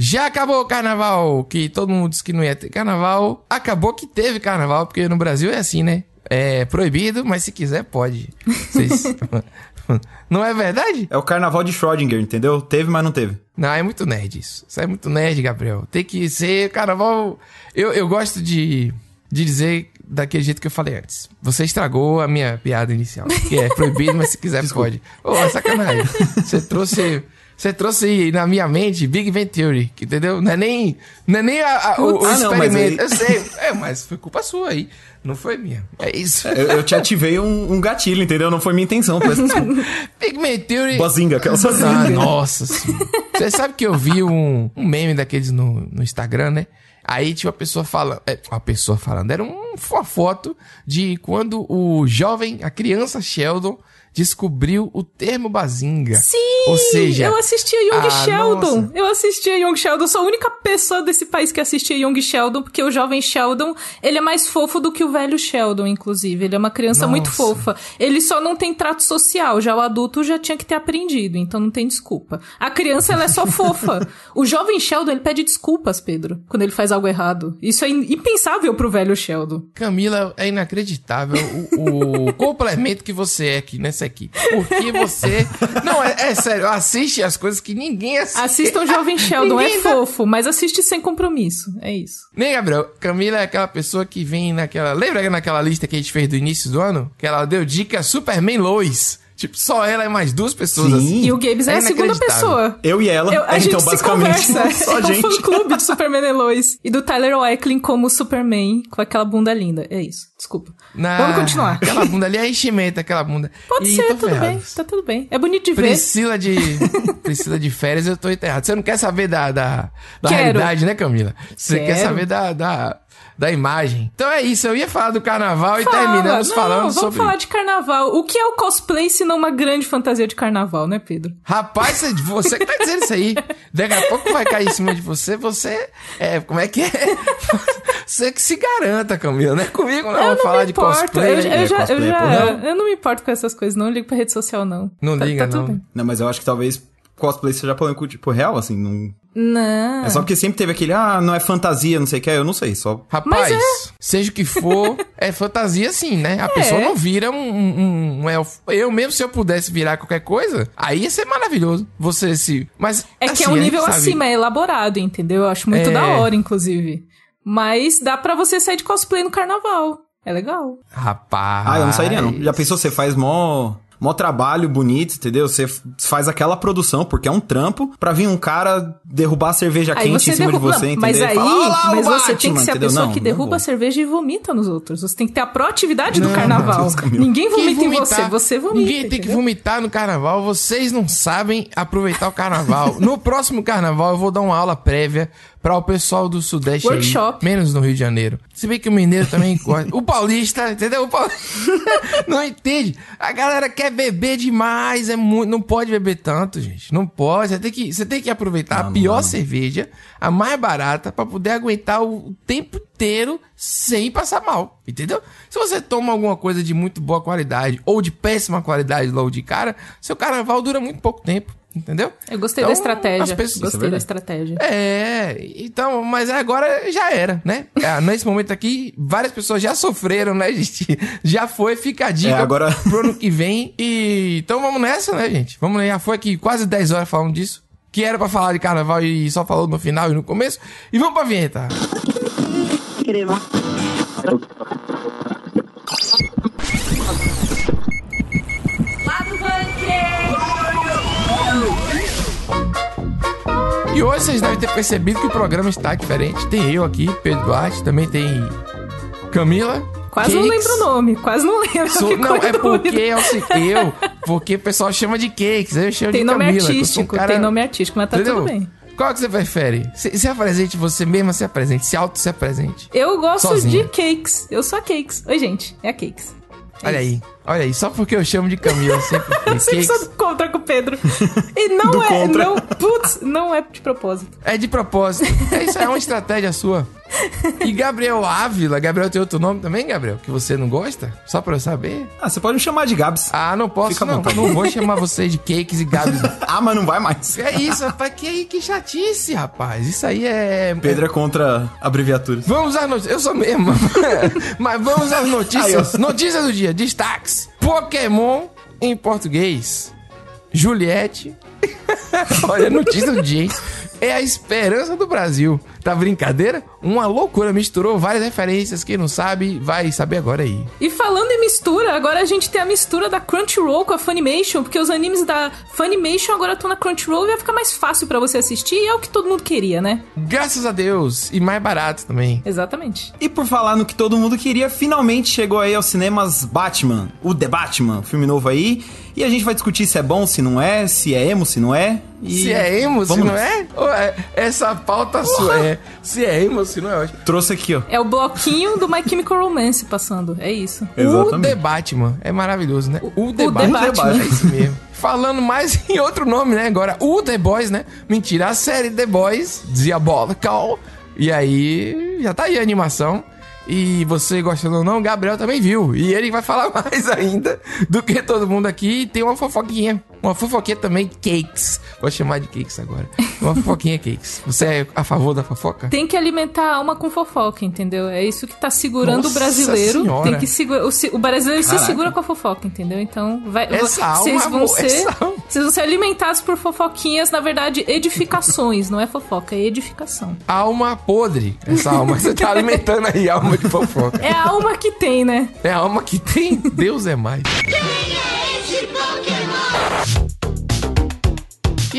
Já acabou o carnaval, que todo mundo disse que não ia ter carnaval. Acabou que teve carnaval, porque no Brasil é assim, né? É proibido, mas se quiser pode. Vocês... não é verdade? É o carnaval de Schrödinger, entendeu? Teve, mas não teve. Não, é muito nerd isso. Isso é muito nerd, Gabriel. Tem que ser carnaval. Eu, eu gosto de, de dizer daquele jeito que eu falei antes. Você estragou a minha piada inicial. Que é proibido, mas se quiser pode. Ô, oh, sacanagem. Você trouxe. Você trouxe na minha mente Big Bang Theory, entendeu? Não é nem, não é nem a, a, o, o ah, experimento. Não, aí... Eu sei, é, mas foi culpa sua aí. Não foi minha. É isso. Eu, eu te ativei um, um, gatilho, entendeu? Não foi minha intenção. Big Bang Theory... Bozinga, aquela Ah, nossa Você sabe que eu vi um, um meme daqueles no, no Instagram, né? Aí tinha uma pessoa falando. É, uma pessoa falando. Era um, uma foto de quando o jovem, a criança Sheldon, descobriu o termo bazinga. Sim! Ou seja, eu assistia Young ah, Sheldon. Nossa. Eu assistia Young Sheldon. Sou a única pessoa desse país que assistia Young Sheldon, porque o jovem Sheldon, ele é mais fofo do que o velho Sheldon, inclusive. Ele é uma criança nossa. muito fofa. Ele só não tem trato social. Já o adulto já tinha que ter aprendido, então não tem desculpa. A criança, ela é só fofa. O jovem Sheldon, ele pede desculpas, Pedro, quando ele faz algo errado. Isso é impensável pro velho Sheldon. Camila, é inacreditável o, o complemento que você é aqui nessa aqui. Porque você. Não, é, é, sério, assiste as coisas que ninguém assiste. Assista o Jovem Sheldon, é fofo, mas assiste sem compromisso. É isso. Nem, Gabriel, Camila é aquela pessoa que vem naquela. Lembra naquela lista que a gente fez do início do ano? Que ela deu dica Superman Lois. Tipo, só ela e mais duas pessoas Sim. assim. E o Gabes é, é a segunda pessoa. Eu e ela. Eu, a então, gente basicamente, se conversa. só a gente. É um fã-clube de Superman e Lois. E do Tyler Oecklin como Superman, com aquela bunda linda. É isso. Desculpa. Vamos continuar. Aquela bunda ali é enchimento, aquela bunda. Pode e ser, tudo ferrado. bem. Tá tudo bem. É bonito de ver. Priscila de, Priscila de férias, eu tô enterrado. Você não quer saber da, da, da realidade, né, Camila? Você Quero. quer saber da, da da imagem. Então é isso, eu ia falar do carnaval Fala. e terminamos não, falando vamos sobre... vamos falar de carnaval. O que é o cosplay se não uma grande fantasia de carnaval, né, Pedro? Rapaz, você que tá dizendo isso aí. Daqui a pouco vai cair em cima de você, você... É, como é que é? Você que se garanta, Camila, né? Comigo não, eu não falar de cosplay. Eu, eu, já, cosplay, eu, já, eu não me importo com essas coisas, não ligo pra rede social, não. Não tá, liga, tá não. Não, mas eu acho que talvez cosplay seja polêmico, tipo, real, assim, não... Não. É só porque sempre teve aquele, ah, não é fantasia, não sei o que, eu não sei, só... Rapaz, é. seja o que for, é fantasia sim, né? A é. pessoa não vira um, um, um, elfo. Eu mesmo, se eu pudesse virar qualquer coisa, aí ia ser maravilhoso. Você se... Mas, É assim, que é assim, um nível acima, é elaborado, entendeu? Eu acho muito é... da hora, inclusive. Mas dá para você sair de cosplay no carnaval. É legal. Rapaz. Ah, eu não sairia não. Já pensou, você faz mó mó trabalho bonito, entendeu? Você faz aquela produção, porque é um trampo, pra vir um cara derrubar a cerveja aí quente em cima derruba... de você, entendeu? Mas aí, fala, mas você tem que ser entendeu? a pessoa não, que derruba a cerveja e vomita nos outros. Você tem que ter a proatividade não, do carnaval. Deus, Ninguém vomita em você, você vomita. Ninguém tem entendeu? que vomitar no carnaval. Vocês não sabem aproveitar o carnaval. no próximo carnaval eu vou dar uma aula prévia para o pessoal do Sudeste Workshop. Aí, menos no Rio de Janeiro. Se bem que o mineiro também o paulista, entendeu? O paulista não entende. A galera quer beber demais, é muito, não pode beber tanto, gente. Não pode, você tem que, você tem que aproveitar não, a pior não. cerveja, a mais barata para poder aguentar o tempo inteiro sem passar mal, entendeu? Se você toma alguma coisa de muito boa qualidade ou de péssima qualidade logo de cara, seu carnaval dura muito pouco tempo. Entendeu? Eu gostei então, da estratégia. Pessoas... Gostei é da estratégia. É, então, mas agora já era, né? É, nesse momento aqui, várias pessoas já sofreram, né, gente? Já foi, fica a dica é, agora... pro ano que vem. E então vamos nessa, né, gente? Vamos Já foi aqui quase 10 horas falando disso. Que era para falar de carnaval e só falou no final e no começo. E vamos pra vinheta. Crema. E hoje vocês devem ter percebido que o programa está diferente. Tem eu aqui, Pedro Duarte, também tem Camila. Quase Cakes. não lembro o nome, quase não lembro. Sou, não, é porque é o eu, porque o pessoal chama de Cakes, eu chamo tem de nome Camila. Artístico, um cara... Tem nome artístico, mas tá Entendeu? tudo bem. Qual que você prefere? Se, se apresente você mesma, se apresente. Se auto se apresente. Eu gosto Sozinha. de cakes. Eu sou a cakes. Oi, gente. É a cakes. Olha aí, olha aí, só porque eu chamo de Camila sempre. sempre sou do contra com o Pedro. E não do é, contra. não, putz, não é de propósito. É de propósito. É isso é uma estratégia sua. E Gabriel Ávila, Gabriel tem outro nome também, Gabriel? Que você não gosta? Só pra eu saber. Ah, você pode me chamar de Gabs. Ah, não posso, Fica não. Não vou chamar você de cakes e Gabs. ah, mas não vai mais. É isso, rapaz. Que, que chatice, rapaz. Isso aí é... Pedro é contra abreviaturas. Vamos às notícias. Eu sou mesmo. mas vamos às notícias. Aí, notícias do dia. Destaques. Pokémon em português. Juliette. Olha, notícia do dia, hein? é a esperança do Brasil. Tá brincadeira? Uma loucura, misturou várias referências. Quem não sabe, vai saber agora aí. E falando em mistura, agora a gente tem a mistura da Crunchyroll com a Funimation, porque os animes da Funimation agora estão na Crunchyroll e vai ficar mais fácil para você assistir, e é o que todo mundo queria, né? Graças a Deus, e mais barato também. Exatamente. E por falar no que todo mundo queria, finalmente chegou aí aos cinemas Batman, o The Batman, filme novo aí. E a gente vai discutir se é bom, se não é, se é emo, se não é. E... Se é emo, Vamos se não é? é? Essa pauta sua é. Se é emo, se não é ótimo. Trouxe aqui, ó. É o bloquinho do My Chemical Romance passando. É isso. Exatamente. O The Batman. É maravilhoso, né? O, o The, o Batman. The Batman. É isso mesmo. Falando mais em outro nome, né? Agora, o The Boys, né? Mentira, a série The Boys, Diabolical. E aí, já tá aí a animação. E você gostando ou não, Gabriel também viu. E ele vai falar mais ainda do que todo mundo aqui. E tem uma fofoquinha. Uma fofoquinha também, cakes. Vou chamar de cakes agora. Uma fofoquinha cakes. Você é a favor da fofoca? Tem que alimentar a alma com fofoca, entendeu? É isso que tá segurando Nossa o brasileiro. Senhora. Tem que segurar. O, o brasileiro Caraca. se segura com a fofoca, entendeu? Então, vai. Essa vocês alma, vão amor, ser. Vocês vão ser alimentados por fofoquinhas, na verdade, edificações. não é fofoca, é edificação. Alma podre. Essa alma. Você tá alimentando aí a alma de fofoca. É a alma que tem, né? É a alma que tem. Deus é mais. Quem é esse?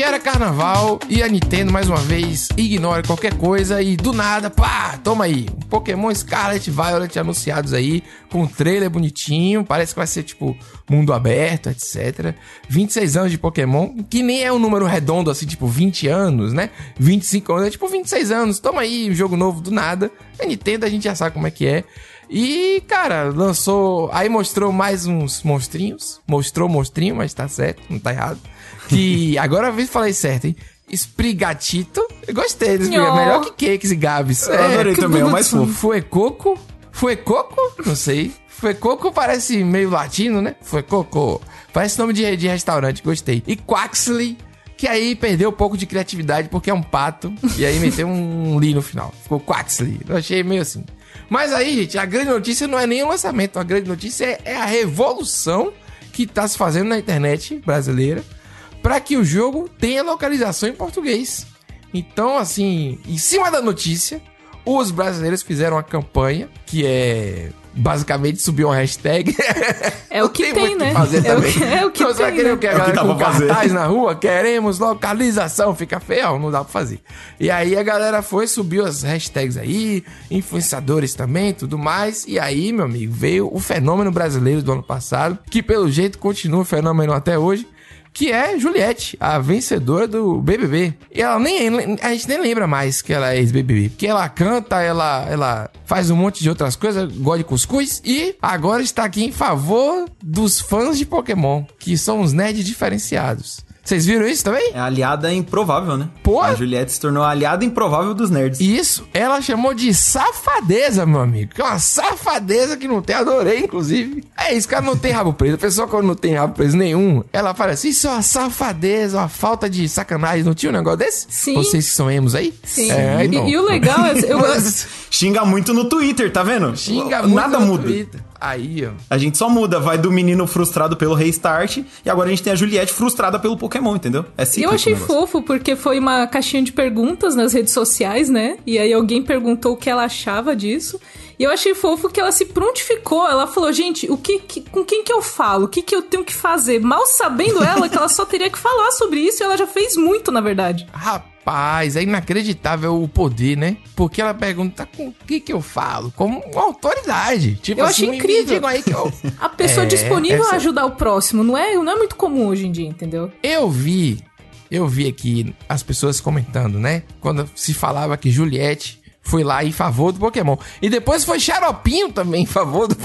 E era carnaval e a Nintendo mais uma vez ignora qualquer coisa e do nada, pá, toma aí. Pokémon Scarlet Violet anunciados aí com um trailer bonitinho, parece que vai ser tipo mundo aberto, etc. 26 anos de Pokémon, que nem é um número redondo assim, tipo 20 anos, né? 25 anos, é tipo 26 anos. Toma aí um jogo novo do nada. A Nintendo a gente já sabe como é que é. E, cara, lançou. Aí mostrou mais uns monstrinhos. Mostrou monstrinho, mas tá certo, não tá errado. Que agora eu falei certo, hein? Sprigatito. Eu gostei desse oh. Melhor que Cakes e Gabs. Eu é, adorei também, é o mais fofo. Foi coco? Foi coco? Não sei. Foi coco parece meio latino, né? Foi coco. Parece nome de, de restaurante, gostei. E Quaxley, que aí perdeu um pouco de criatividade porque é um pato. e aí meteu um li no final. Ficou Quaxley. Eu achei meio assim. Mas aí, gente, a grande notícia não é nem o lançamento. A grande notícia é, é a revolução que está se fazendo na internet brasileira para que o jogo tenha localização em português. Então, assim, em cima da notícia, os brasileiros fizeram uma campanha que é basicamente subir uma hashtag. É o que tem, tem né? fazer é, o que, é o que então, tem. Né? O que a galera é que com cartaz na rua, queremos localização, fica feio, não dá pra fazer. E aí a galera foi, subiu as hashtags aí, influenciadores também, tudo mais. E aí, meu amigo, veio o fenômeno brasileiro do ano passado, que pelo jeito continua o fenômeno até hoje, que é Juliette, a vencedora do BBB. E ela nem a gente nem lembra mais que ela é ex-BBB, porque ela canta, ela ela faz um monte de outras coisas, gosta de cuscuz e agora está aqui em favor dos fãs de Pokémon, que são os nerds diferenciados. Vocês viram isso também? É aliada improvável, né? Pô! A Juliette se tornou a aliada improvável dos nerds. Isso, ela chamou de safadeza, meu amigo. Que é uma safadeza que não tem, adorei, inclusive. É isso, cara não tem rabo preso. A pessoa quando não tem rabo preso nenhum, ela fala assim, isso é uma safadeza, uma falta de sacanagem. Não tinha um negócio desse? Sim. Vocês que são emos aí? Sim. É, e, e, o legal é... Eu... Xinga muito no Twitter, tá vendo? Xinga muito Nada no muda. Twitter. Aí, ó. A gente só muda, vai do menino frustrado pelo restart e agora a gente tem a Juliette frustrada pelo Pokémon, entendeu? É Eu achei fofo porque foi uma caixinha de perguntas nas redes sociais, né? E aí alguém perguntou o que ela achava disso. E eu achei fofo que ela se prontificou. Ela falou, gente, o que, que com quem que eu falo? O que, que eu tenho que fazer? Mal sabendo ela que ela só teria que falar sobre isso e ela já fez muito, na verdade. Rapaz Rapaz, é inacreditável o poder, né? Porque ela pergunta com o que que eu falo? Como autoridade. Tipo eu assim, achei incrível. aí que eu... A pessoa é, disponível essa... a ajudar o próximo, não é, não é muito comum hoje em dia, entendeu? Eu vi, eu vi aqui as pessoas comentando, né? Quando se falava que Juliette foi lá em favor do Pokémon. E depois foi Xaropinho também em favor do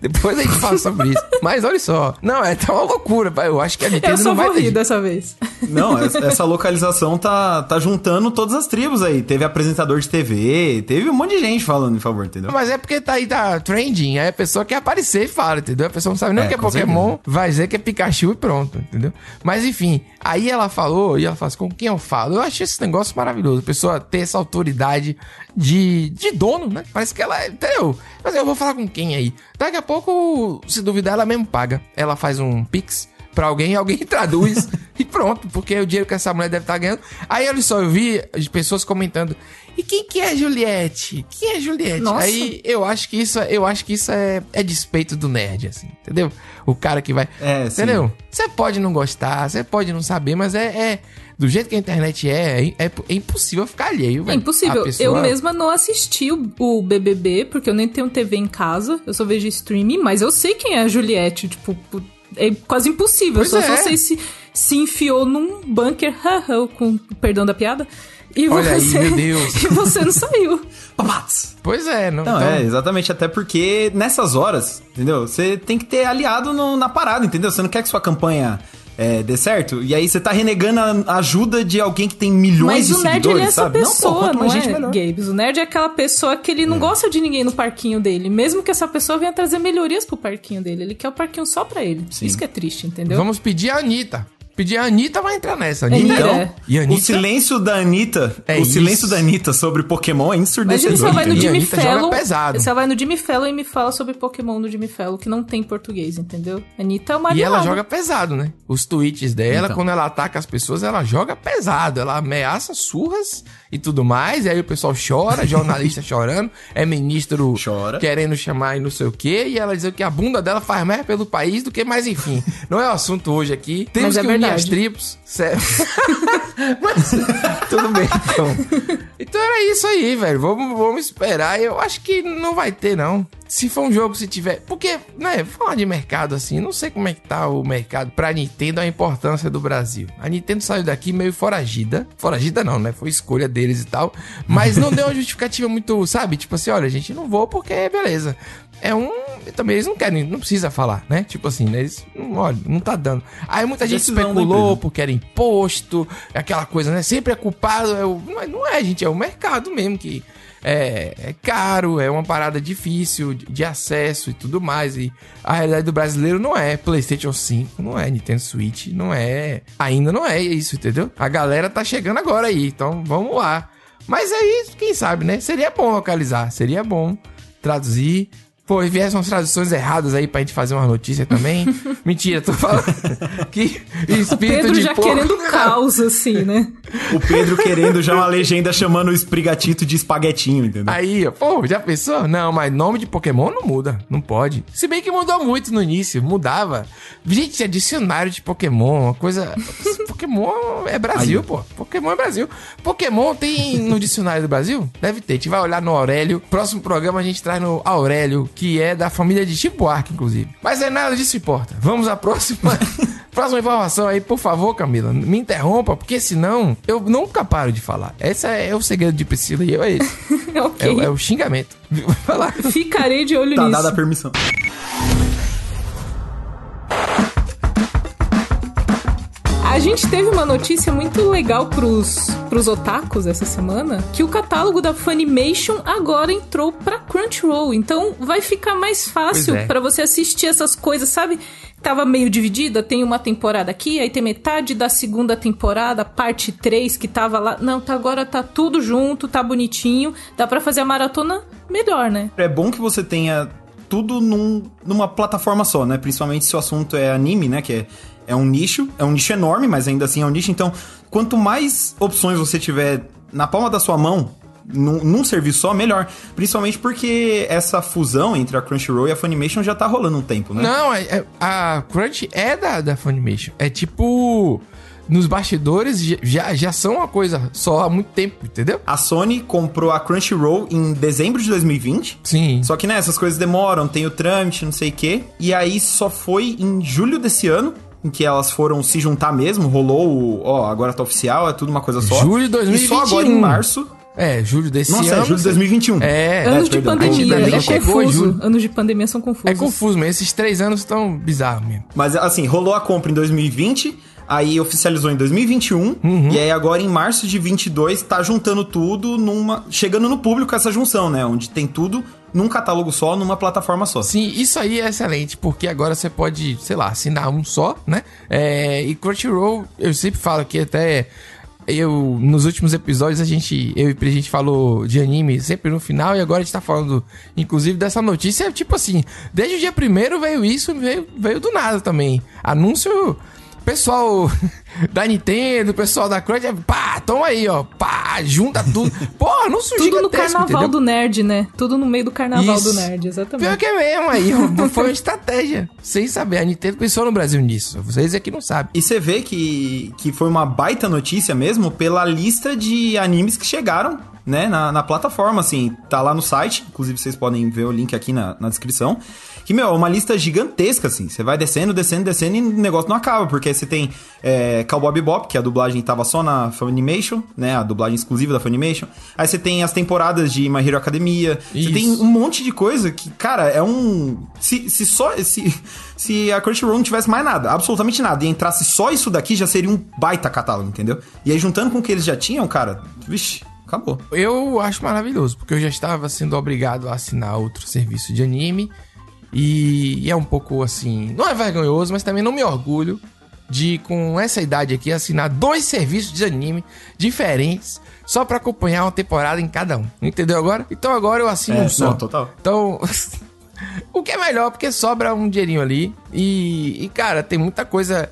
Depois a gente fala sobre isso. Mas olha só. Não, é tá uma loucura. Eu acho que a Nintendo eu só não vai vou rir dessa vez. Não, essa localização tá, tá juntando todas as tribos aí. Teve apresentador de TV, teve um monte de gente falando em favor, entendeu? Mas é porque tá aí, tá trending. Aí a pessoa quer aparecer e fala, entendeu? A pessoa não sabe nem o é, que é Pokémon, certeza. vai dizer que é Pikachu e pronto, entendeu? Mas enfim, aí ela falou, e ela fala assim, com quem eu falo? Eu achei esse negócio maravilhoso. A pessoa ter essa autoridade de, de dono, né? Parece que ela, é, entendeu? Mas eu vou falar com quem aí? Daqui a pouco, se duvidar, ela mesmo paga. Ela faz um pix pra alguém, alguém traduz e pronto, porque o dinheiro que essa mulher deve estar tá ganhando. Aí olha só, eu vi as pessoas comentando. E quem que é Juliette? Quem é Juliette? Nossa. Aí eu acho que isso, eu acho que isso é, é despeito do nerd, assim, entendeu? O cara que vai. É, entendeu? Você pode não gostar, você pode não saber, mas é, é do jeito que a internet é, é, é impossível ficar alheio, velho. É impossível. Pessoa... Eu mesma não assisti o, o, BBB, porque eu nem tenho TV em casa, eu só vejo streaming, mas eu sei quem é a Juliette, tipo, é quase impossível. Pois só, é. só sei se se enfiou num bunker, com perdão da piada. E Olha você, aí, meu Deus. E você não saiu. Pois é, não. Não, então... é, exatamente. Até porque nessas horas, entendeu? Você tem que ter aliado no, na parada, entendeu? Você não quer que sua campanha é, dê certo. E aí você tá renegando a ajuda de alguém que tem milhões Mas de seguidores, Mas o nerd ele é essa sabe? pessoa, não, pô, não é, melhor. Gabes? O nerd é aquela pessoa que ele não é. gosta de ninguém no parquinho dele. Mesmo que essa pessoa venha trazer melhorias pro parquinho dele. Ele quer o parquinho só pra ele. Sim. Isso que é triste, entendeu? Vamos pedir a Anitta. Pedir a Anitta vai entrar nessa. Anitta. Então, é. e Anitta? o silêncio da Anitta, é o silêncio da Anitta sobre Pokémon é ensurdecedor. Mas você vai no Jimmy Fallon, pesado. você vai no Jimmy Fallon e me fala sobre Pokémon no Jimmy Fallon, que não tem português, entendeu? Anitta é uma E ela joga pesado, né? Os tweets dela, então. quando ela ataca as pessoas, ela joga pesado. Ela ameaça surras e tudo mais. E aí o pessoal chora, jornalista chorando, é ministro Chora. querendo chamar e não sei o quê. E ela diz que a bunda dela faz mais pelo país do que mais, enfim. Não é o assunto hoje aqui. Temos Mas é que unir as tribos. Sério. Mas tudo bem, então. Então era isso aí, velho. Vamos, vamos esperar. Eu acho que não vai ter, não. Se for um jogo, se tiver. Porque, né, falar de mercado assim, não sei como é que tá o mercado pra Nintendo a importância do Brasil. A Nintendo saiu daqui meio foragida. Foragida não, né? Foi escolha deles e tal. Mas não deu uma justificativa muito, sabe? Tipo assim, olha, a gente não vou porque beleza. É um. Também eles não querem, não precisa falar, né? Tipo assim, né? Eles. Olha, não tá dando. Aí muita gente especulou porque era imposto, aquela coisa, né? Sempre é culpado. É o... Não é, gente, é o mercado mesmo que é, é caro, é uma parada difícil de, acesso e tudo mais. E a realidade do brasileiro não é PlayStation 5, não é Nintendo Switch, não é. Ainda não é isso, entendeu? A galera tá chegando agora aí, então vamos lá. Mas aí, quem sabe, né? Seria bom localizar, seria bom traduzir Pô, e viessem umas traduções erradas aí pra gente fazer uma notícia também. Mentira, tô falando que espírito o Pedro de já porco... querendo caos, assim, né? O Pedro querendo já uma legenda chamando o esprigatito de espaguetinho, entendeu? Aí, pô, já pensou? Não, mas nome de Pokémon não muda, não pode. Se bem que mudou muito no início, mudava. Gente, é dicionário de Pokémon, uma coisa... Pokémon é Brasil, aí. pô. Pokémon é Brasil. Pokémon tem no dicionário do Brasil? Deve ter. A gente vai olhar no Aurélio. Próximo programa a gente traz no Aurélio que é da família de Chico Buarque, inclusive. Mas é nada disso importa. Vamos à próxima. próxima informação aí, por favor, Camila. Me interrompa, porque senão eu nunca paro de falar. Esse é, o segredo de Priscila e eu é esse. okay. é, é, o xingamento. Ficarei de olho tá nisso. Tá dada a permissão. Gente teve uma notícia muito legal pros, pros otakus essa semana, que o catálogo da Funimation agora entrou pra Crunchyroll. Então vai ficar mais fácil é. para você assistir essas coisas, sabe? Tava meio dividida, tem uma temporada aqui, aí tem metade da segunda temporada, parte 3 que tava lá. Não, tá, agora tá tudo junto, tá bonitinho. Dá para fazer a maratona melhor, né? É bom que você tenha tudo num, numa plataforma só, né? Principalmente se o assunto é anime, né? Que é é um nicho, é um nicho enorme, mas ainda assim é um nicho. Então, quanto mais opções você tiver na palma da sua mão, num, num, serviço só, melhor. Principalmente porque essa fusão entre a Crunchyroll e a Funimation já tá rolando um tempo, né? Não, é, é, a Crunch é da, da Funimation. É tipo. Nos bastidores já, já são uma coisa só há muito tempo, entendeu? A Sony comprou a Crunchyroll em dezembro de 2020. Sim. Só que, né, essas coisas demoram, tem o trâmite, não sei o quê. E aí só foi em julho desse ano em que elas foram se juntar mesmo, rolou o, ó, agora tá oficial, é tudo uma coisa só. Julho de 2021. E só agora em março, É, julho desse Nossa, ano. é julho de 2021. É, Anos de perdão. pandemia. É chegou, confuso. Anos de pandemia são confusos. é confuso, mas esses três anos estão bizarros mesmo. Mas assim, rolou a compra em 2020, aí oficializou em 2021, Uhum. e aí agora em março de 22 tá juntando tudo numa. chegando no público essa junção, né? Onde tem tudo num catálogo só, numa plataforma só. Sim, isso aí é excelente, porque agora você pode, sei lá, assinar um só, né? É, e Crunchyroll, eu sempre falo que até eu, nos últimos episódios, a gente, eu e a gente falou de anime sempre no final, e agora a gente tá falando, inclusive, dessa notícia, tipo assim, desde o dia primeiro veio isso, veio, veio do nada também. Anúncio, pessoal da Nintendo, pessoal da Crunch, pá, toma aí, ó, pá, junta tudo. Pô, anúncio Tudo no carnaval entendeu? do nerd, né? Tudo no meio do carnaval Isso. do nerd, exatamente. Pior que é mesmo aí, foi uma estratégia. Sem saber, a Nintendo pensou no Brasil nisso. Vocês aqui não sabem. E você vê que, que foi uma baita notícia mesmo pela lista de animes que chegaram, né, na, na plataforma, assim, tá lá no site, inclusive vocês podem ver o link aqui na, na descrição, que, meu, é uma lista gigantesca, assim, você vai descendo, descendo, descendo e o negócio não acaba, porque você tem é, Cowboy Bebop, que a dublagem tava só na Funimation, né, a dublagem exclusiva da Funimation, aí você tem as temporadas de My Hero Academia, Isso. você tem um monte de coisa que, cara, é um... Se, se só... Se, se a Crunchyroll não tivesse mais nada, absolutamente nada, e entrasse só isso daqui, já seria um baita catálogo, entendeu? E aí, juntando com o que eles já tinham, cara, vixe, acabou. Eu acho maravilhoso, porque eu já estava sendo obrigado a assinar outro serviço de anime. E, é um pouco assim. Não é vergonhoso, mas também não me orgulho de, com essa idade aqui, assinar dois serviços de anime diferentes só pra acompanhar uma temporada em cada um. Entendeu agora? Então agora eu assino É, um só. não, total. Então. o que é melhor, porque sobra um dinheirinho ali. E, e, cara, tem muita coisa.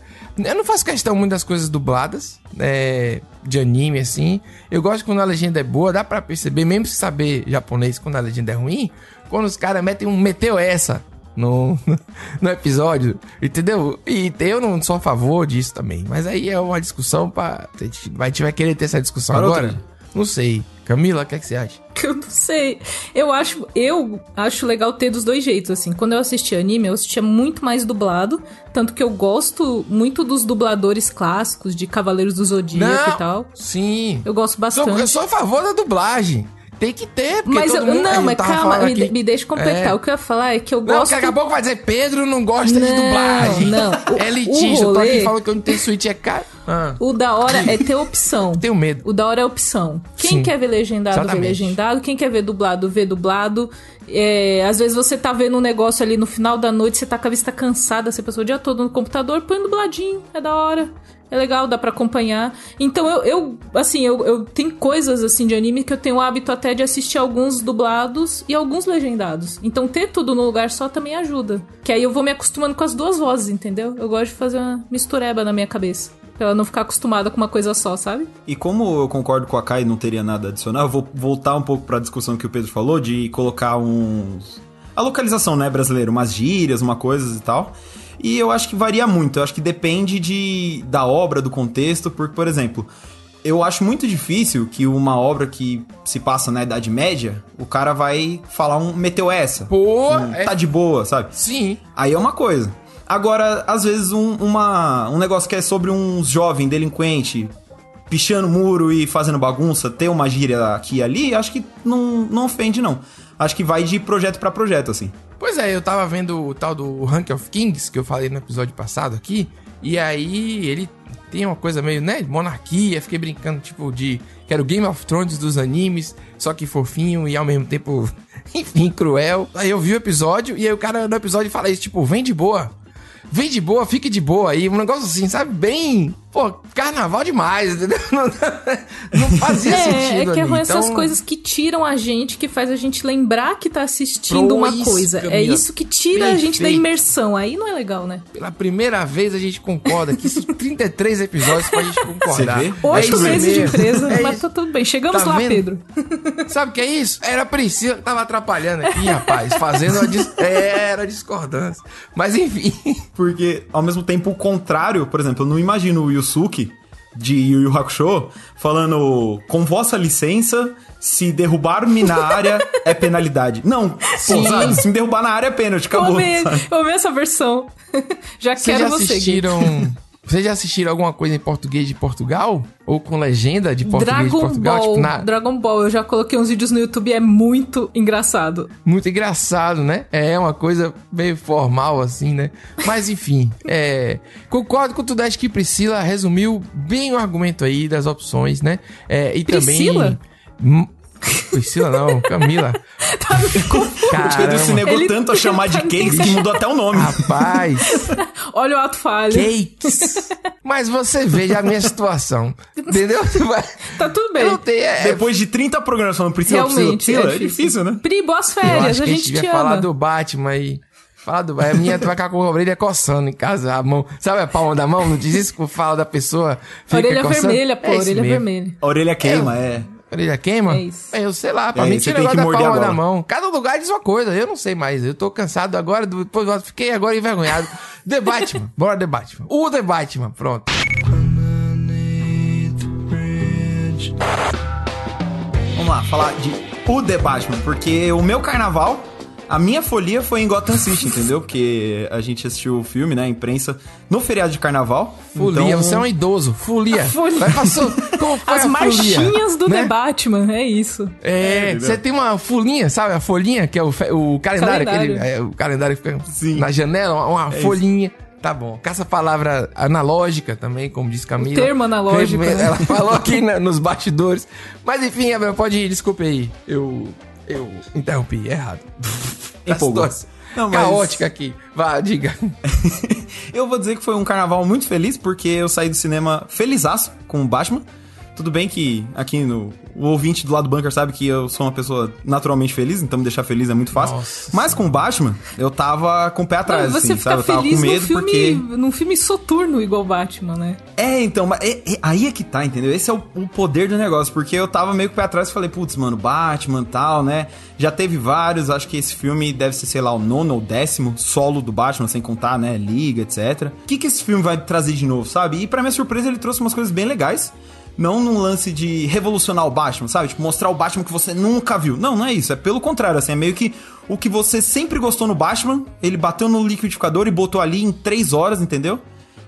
Eu não faço questão muito das coisas dubladas, é, de anime, assim. Eu gosto quando a legenda é boa, dá pra perceber, mesmo se saber japonês quando a legenda é ruim, quando os caras metem um meteu essa no, no episódio, entendeu? E eu não sou a favor disso também. Mas aí é uma discussão pra. A gente vai, vai querer ter essa discussão Para agora? Não sei. Camila, o que, é que você acha? Eu não sei. Eu acho, eu acho legal ter dos dois jeitos, assim. Quando eu assistia anime, eu assistia muito mais dublado. Tanto que eu gosto muito dos dubladores clássicos de Cavaleiros do Zodíaco e tal. Sim. Eu gosto Sou- bastante. eu sou a favor da dublagem. Tem que ter, porque Mas todo eu, mundo, não, mas calma, me, aqui- me deixa completar. É. O que eu ia falar é que eu Não, gosto. porque daqui a pouco vai dizer Pedro não gosta de Não, dublagem. não. O- É elitista. o Eu tô aqui rolê- falando que eu não tenho Switch é caro. Ah, O da hora é ter opção. tenho medo. O da hora é opção. Quem Sim. quer ver legendado, Exatamente. vê legendado. Quem quer ver dublado, vê dublado. É, às vezes você tá vendo um negócio ali no final da noite, você tá com a vista cansada, você passou o dia todo no computador, põe dubladinho, é da hora. É legal, dá pra acompanhar. Então eu, eu assim, eu, eu tenho coisas assim de anime que eu tenho o hábito até de assistir alguns dublados e alguns legendados. Então ter tudo no lugar só também ajuda. Que aí eu vou me acostumando com as duas vozes, entendeu? Eu gosto de fazer uma mistureba na minha cabeça. Pra ela não ficar acostumada com uma coisa só, sabe? E como eu concordo com a Kai não teria nada a adicionar, eu vou voltar um pouco pra discussão que o Pedro falou de colocar uns. A localização, né, brasileira, umas gírias, uma coisas e tal. E eu acho que varia muito, eu acho que depende de, da obra, do contexto, porque, por exemplo, eu acho muito difícil que uma obra que se passa na Idade Média, o cara vai falar um meteu essa. Pô, um, é- tá de boa, sabe? Sim. Aí é uma coisa. Agora, às vezes, um, uma, um negócio que é sobre um jovem delinquente pichando muro e fazendo bagunça, ter uma gíria aqui e ali, acho que não, não ofende, não. Acho que vai de projeto pra projeto, assim. Pois é, eu tava vendo o tal do Rank of Kings, que eu falei no episódio passado aqui, e aí ele tem uma coisa meio, né, monarquia, fiquei brincando, tipo, de que era o Game of Thrones dos animes, só que fofinho e ao mesmo tempo, enfim, cruel. Aí eu vi o episódio, e aí o cara no episódio fala isso, tipo, vem de boa. Vem de boa, fique de boa aí, um negócio assim, sabe? Bem, pô, carnaval demais, entendeu? Não, não fazia É, sentido é que ali. são essas Então, coisas que tiram a gente, que faz a gente lembrar que tá assistindo uma Pois, coisa. É isso que tira a gente da Perfeito. imersão. Aí não é legal, né? Pela primeira vez a gente concorda que isso 33 episódios pra gente concordar. É Oito isso meses de empresa, É mas tá tudo bem. Chegamos Tá lá, vendo? Pedro. Sabe o que é isso? Era a Priscila que tava atrapalhando aqui, rapaz. Fazendo a dis... é, era discordância. Mas enfim. Porque, ao mesmo tempo, o contrário, por exemplo, eu não imagino o Yusuke de Yu Yu Hakusho falando com vossa licença, se derrubar-me na área é penalidade. Não, pô, sabe? Se me derrubar na área é pênalti, Eu acabou. amei, sabe? eu amei essa versão. já Vocês quero já você. Assistiram Vocês já assistiram alguma coisa em português de Portugal? Ou com legenda de português Dragon de Portugal? Ball, tipo, na... Dragon Ball, eu já coloquei uns vídeos no YouTube, é muito engraçado. Muito engraçado, né? É uma coisa meio formal, assim, né? Mas enfim, é... concordo com tudo. Acho que Priscila resumiu bem o argumento aí das opções, né? É, e Priscila? também. Priscila não, Camila. tá me O Pedro se negou Ele- tanto a chamar de tá cakes que mudou até o nome. Rapaz, Olha o ato falho. cakes. Mas você veja a minha situação. Entendeu? Tá tudo bem. Tenho. É, Depois de 30 programas falando Priscila, Priscila, Realmente, Priscila, é é difícil, né? Pri, boas eu férias, acho a que a gente te devia falar ama. do Batman aí. Falar do Batman. A minha vai ficar com a orelha coçando em casa, a mão. Sabe a palma da mão? Não diz isso que fala da pessoa. Fica Orelha coçando? vermelha, pô, É orelha mesmo. vermelha. A orelha queima, é. Orelha queima? É isso. Eu sei lá, pra É, mim tem que negócio da morder palma a da bola. mão. Cada lugar diz uma coisa, eu não sei mais. Eu tô cansado agora, depois eu fiquei agora envergonhado. The Batman, bora The Batman. O The Batman, pronto. Vamos lá, falar de o The Batman, porque o meu carnaval, a minha folia foi em Gotham City, entendeu? Porque a gente assistiu o filme, né, a imprensa, no feriado de carnaval. Folia, então- você é um idoso. Folia. Folia. Vai passou. As marchinhas folia, do né? The Batman, é isso. É, entendeu? você tem uma folhinha, sabe? A folhinha, que é o, fe- o calendário, Calendário. aquele, é, o calendário que fica Sim. na janela, uma, uma isso. folhinha. Tá bom. Caça a palavra analógica também, como diz Camila. termo analógico, né? Ela falou aqui na- nos bastidores. Mas enfim, Gabriel, pode ir, desculpe aí. Eu, eu interrompi, errado. Tá Empolgou. Não, mas- Caótica aqui. Vá, diga. Eu vou dizer que foi um carnaval muito feliz, porque eu saí do cinema felizaço com o Batman. Tudo bem que aqui no o ouvinte do lado do bunker sabe que eu sou uma pessoa naturalmente feliz, então me deixar feliz é muito fácil. Nossa Mas com o Batman, eu tava com o pé atrás, Não, você assim, fica sabe? Eu tava feliz com medo num filme, porque num filme soturno igual Batman, né? É, então, mas é- é- aí é que tá, entendeu? Esse é o, o poder do negócio, porque eu tava meio que pra trás e falei, putz, mano, Batman e tal, né? Já teve vários, acho que esse filme deve ser, sei lá, o nono ou décimo solo do Batman, sem contar, né, Liga, etc. O que que esse filme vai trazer de novo, sabe? E pra minha surpresa, ele trouxe umas coisas bem legais. Não num lance de revolucionar o Batman, sabe? Tipo, mostrar o Batman que você nunca viu. Não, não é isso. É pelo contrário, assim. É meio que o que você sempre gostou no Batman, ele bateu no liquidificador e botou ali em três horas, entendeu?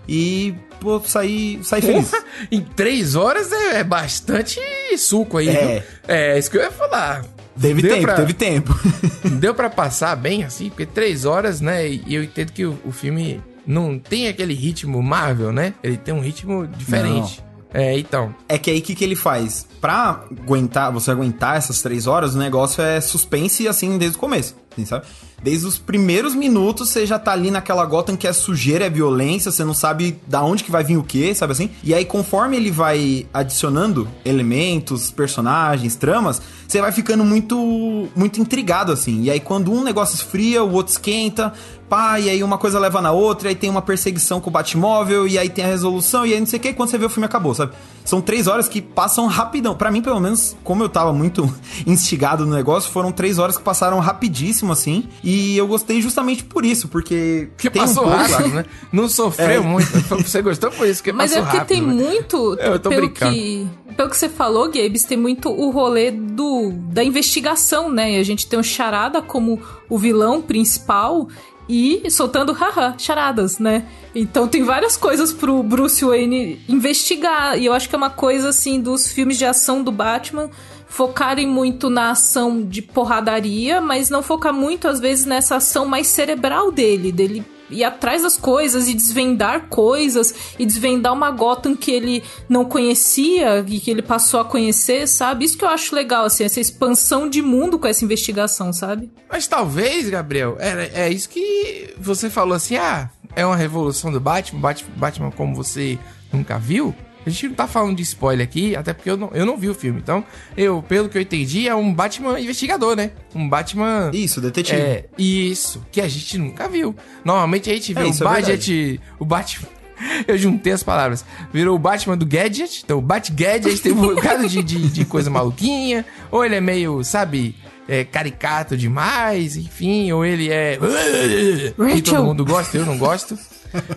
E, pô, saí, saí feliz. Em três horas é, é bastante suco aí, É. viu? É, isso que eu ia falar. Teve Deu tempo, pra- teve tempo. Deu pra passar bem assim, porque três horas, né? E eu entendo que o, o filme não tem aquele ritmo Marvel, né? Ele tem um ritmo diferente. É, então. É que aí o que, que ele faz? Pra aguentar, você aguentar essas três horas, o negócio é suspense assim desde o começo, assim, sabe? Desde os primeiros minutos você já tá ali naquela Gotham que é sujeira, é violência, você não sabe da onde que vai vir o que, sabe assim? E aí conforme ele vai adicionando elementos, personagens, tramas, você vai ficando muito muito intrigado assim. E aí quando um negócio esfria, o outro esquenta, pá, e aí uma coisa leva na outra, aí tem uma perseguição com o Batmóvel, e aí tem a resolução, e aí não sei o que, e quando você vê o filme acabou, sabe? São três horas que passam rapidão. Pra mim, pelo menos, como eu tava muito instigado no negócio, foram três horas que passaram rapidíssimo, assim, e eu gostei justamente por isso, porque... Que tem um passou pouco- rápido, né? Não sofreu É. muito. Você gostou por isso que Mas passou é porque rápido. tem né? muito. Eu tô pelo brincando. que, pelo que você falou, Gabes, tem muito o rolê do, da investigação, né? E a gente tem o Charada como o vilão principal e soltando haha, charadas, né? Então tem várias coisas pro Bruce Wayne investigar. E eu acho que é uma coisa assim dos filmes de ação do Batman focarem muito na ação de porradaria, mas não focar muito às vezes nessa ação mais cerebral dele, dele ir atrás das coisas e desvendar coisas e desvendar uma Gotham que ele não conhecia e que ele passou a conhecer, sabe? Isso que eu acho legal, assim, essa expansão de mundo com essa investigação, sabe? Mas talvez, Gabriel, é, é isso que você falou assim: ah, é uma revolução do Batman, Bat- Batman como você nunca viu. A gente não tá falando de spoiler aqui, até porque eu não, eu não vi o filme. Então, eu, pelo que eu entendi, é um Batman investigador, né? Um Batman. Isso, detetive. É, isso, que a gente nunca viu. Normalmente a gente vê É, o é Badget, o Batman. Eu juntei as palavras. Virou o Batman do Gadget. Então, o Bat-Gadget tem um bocado de, de, de coisa maluquinha. Ou ele é meio, sabe, é, caricato demais, enfim. Ou ele é. Rachel. todo mundo gosta, eu não gosto.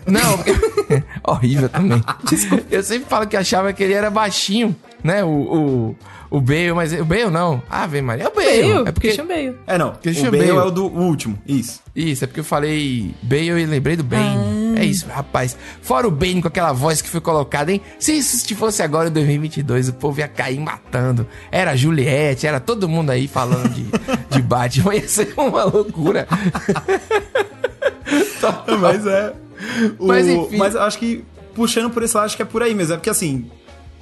Não, porque- horrível também. Desculpa. Eu sempre falo que achava que ele era baixinho, né? O, o, o Bale, mas o Bale não. Ah, vem Maria. É o Bale. Bale, é porque Christian Bale. É, não. Christian o Bale Bale. é o do o último, isso. isso, é porque eu falei Bale e lembrei do Bane. É isso, rapaz. Fora o Bane com aquela voz que foi colocada, hein? Se isso fosse agora em 2022, o povo ia cair matando. Era a Juliette, era todo mundo aí falando de, de Batman. Ia ser uma loucura. mas é. O, mas enfim. Mas acho que, puxando por esse lado, acho que é por aí mesmo. É porque assim.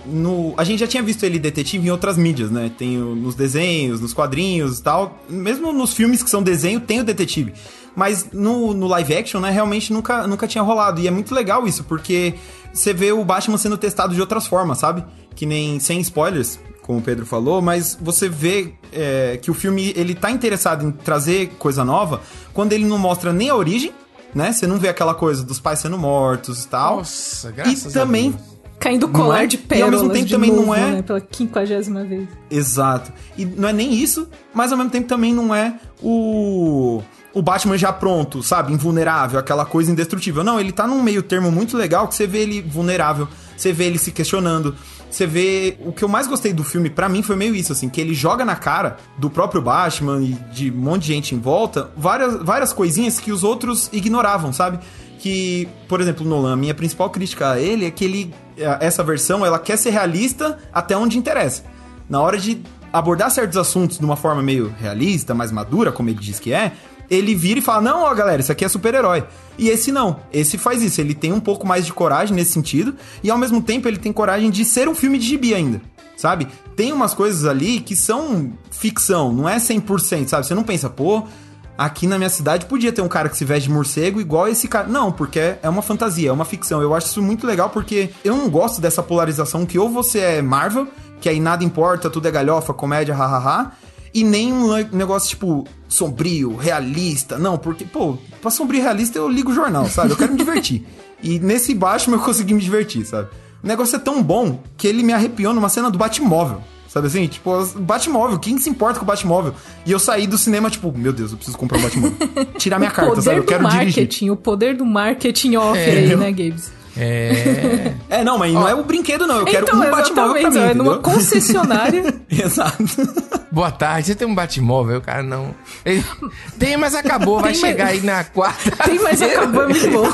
No, a gente já tinha visto ele detetive em outras mídias, né? Tem o, nos desenhos, nos quadrinhos e tal. Mesmo nos filmes que são desenho, tem o detetive. Mas no, no live action, né, realmente nunca, nunca tinha rolado. E é muito legal isso, porque você vê o Batman sendo testado de outras formas, sabe? Que nem sem spoilers, como o Pedro falou, mas você vê é, que o filme ele tá interessado em trazer coisa nova quando ele não mostra nem a origem, né? Você não vê aquela coisa dos pais sendo mortos e tal. Nossa, graças e também, a Deus. Caindo colar é? de pérolas E ao mesmo tempo também novo, não é... Né? Pela quinquagésima vez. Exato. E não é nem isso, mas ao mesmo tempo também não é o o Batman já pronto, sabe? Invulnerável, aquela coisa indestrutível. Não, ele tá num meio termo muito legal que você vê ele vulnerável, você vê ele se questionando, você vê. O que eu mais gostei do filme, para mim, foi meio isso, assim, que ele joga na cara do próprio Batman e de um monte de gente em volta várias, várias coisinhas que os outros ignoravam, sabe? Que, por exemplo, Nolan, a minha principal crítica a ele é que ele. Essa versão, ela quer ser realista até onde interessa. Na hora de abordar certos assuntos de uma forma meio realista, mais madura, como ele diz que é, ele vira e fala: Não, ó, galera, isso aqui é super-herói. E esse não. Esse faz isso. Ele tem um pouco mais de coragem nesse sentido. E ao mesmo tempo ele tem coragem de ser um filme de gibi ainda. Sabe? Tem umas coisas ali que são ficção, não é 100%, sabe? Você não pensa, pô, aqui na minha cidade podia ter um cara que se veste de morcego igual esse cara. Não, porque é uma fantasia, é uma ficção. Eu acho isso muito legal porque eu não gosto dessa polarização que ou você é Marvel, que aí nada importa, tudo é galhofa, comédia, hahaha e nem um negócio tipo sombrio, realista. Não, porque, pô, pra sombrio e realista eu ligo o jornal, sabe? Eu quero me divertir. E nesse Batman eu consegui me divertir, sabe? O negócio é tão bom que ele me arrepiou numa cena do Batmóvel. Sabe assim? Tipo, Batmóvel, quem se importa com o Batmóvel? E eu saí do cinema, tipo, meu Deus, eu preciso comprar um Batmóvel. Tirar minha carta, sabe? Eu quero marketing, dirigir. O poder do marketing off é, aí, né, Gabes? É. É, não, mas Ó, não é o brinquedo, não. Eu quero então, um Batmóvel pra mim. É numa concessionária. Exato. Boa tarde, você tem um Batmóvel, cara? Não. Ele... Tem, mas acabou, vai chegar aí na quarta. Tem, mas acabou, é muito bom.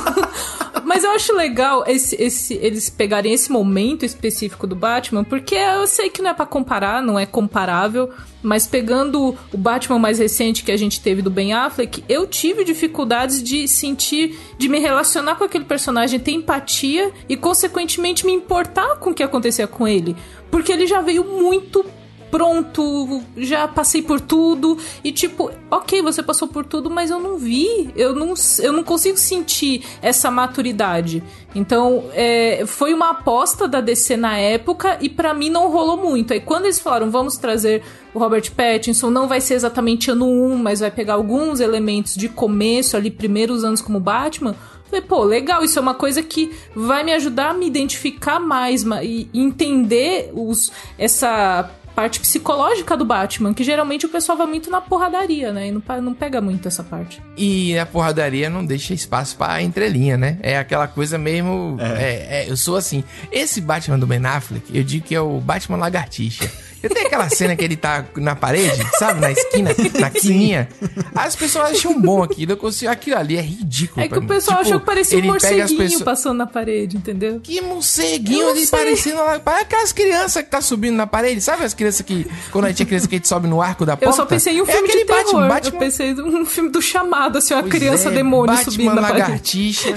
Mas eu acho legal esse, esse, eles pegarem esse momento específico do Batman, porque eu sei que não é para comparar, não é comparável, mas pegando o Batman mais recente que a gente teve do Ben Affleck, eu tive dificuldades de sentir, de me relacionar com aquele personagem, ter empatia e, consequentemente, me importar com o que acontecia com ele. Porque ele já veio muito pronto, já passei por tudo. E tipo, ok, você passou por tudo, mas eu não vi, eu não, eu não consigo sentir essa maturidade. Então, é, foi uma aposta da DC na época e para mim não rolou muito. Aí quando eles falaram, vamos trazer o Robert Pattinson, não vai ser exatamente ano 1, mas vai pegar alguns elementos de começo, ali, primeiros anos como Batman. Falei, pô, legal, isso é uma coisa que vai me ajudar a me identificar mais e entender os, essa parte psicológica do Batman, que geralmente o pessoal vai muito na porradaria, né? E não, não pega muito essa parte. E a porradaria não deixa espaço pra entrelinha, né? É aquela coisa mesmo. É. É, é, eu sou assim. Esse Batman do Ben Affleck, eu digo que é o Batman lagartixa. Eu tenho aquela cena que ele tá na parede, sabe? Na esquina, na quininha. As pessoas acham bom aquilo. Eu consigo, aquilo ali é ridículo. É que o pessoal tipo, achou que parecia um morceguinho pessoas... passando na parede, entendeu? Que morceguinho ali parecendo lá. Parece aquelas crianças que tá subindo na parede. Sabe as crianças que, quando a gente é criança, que a gente sobe no arco da porta? Eu só pensei em um é filme de terror. Batman, Batman... Eu pensei um filme do chamado, assim, uma pois criança é, demônio Batman subindo na parede. Lagartixa.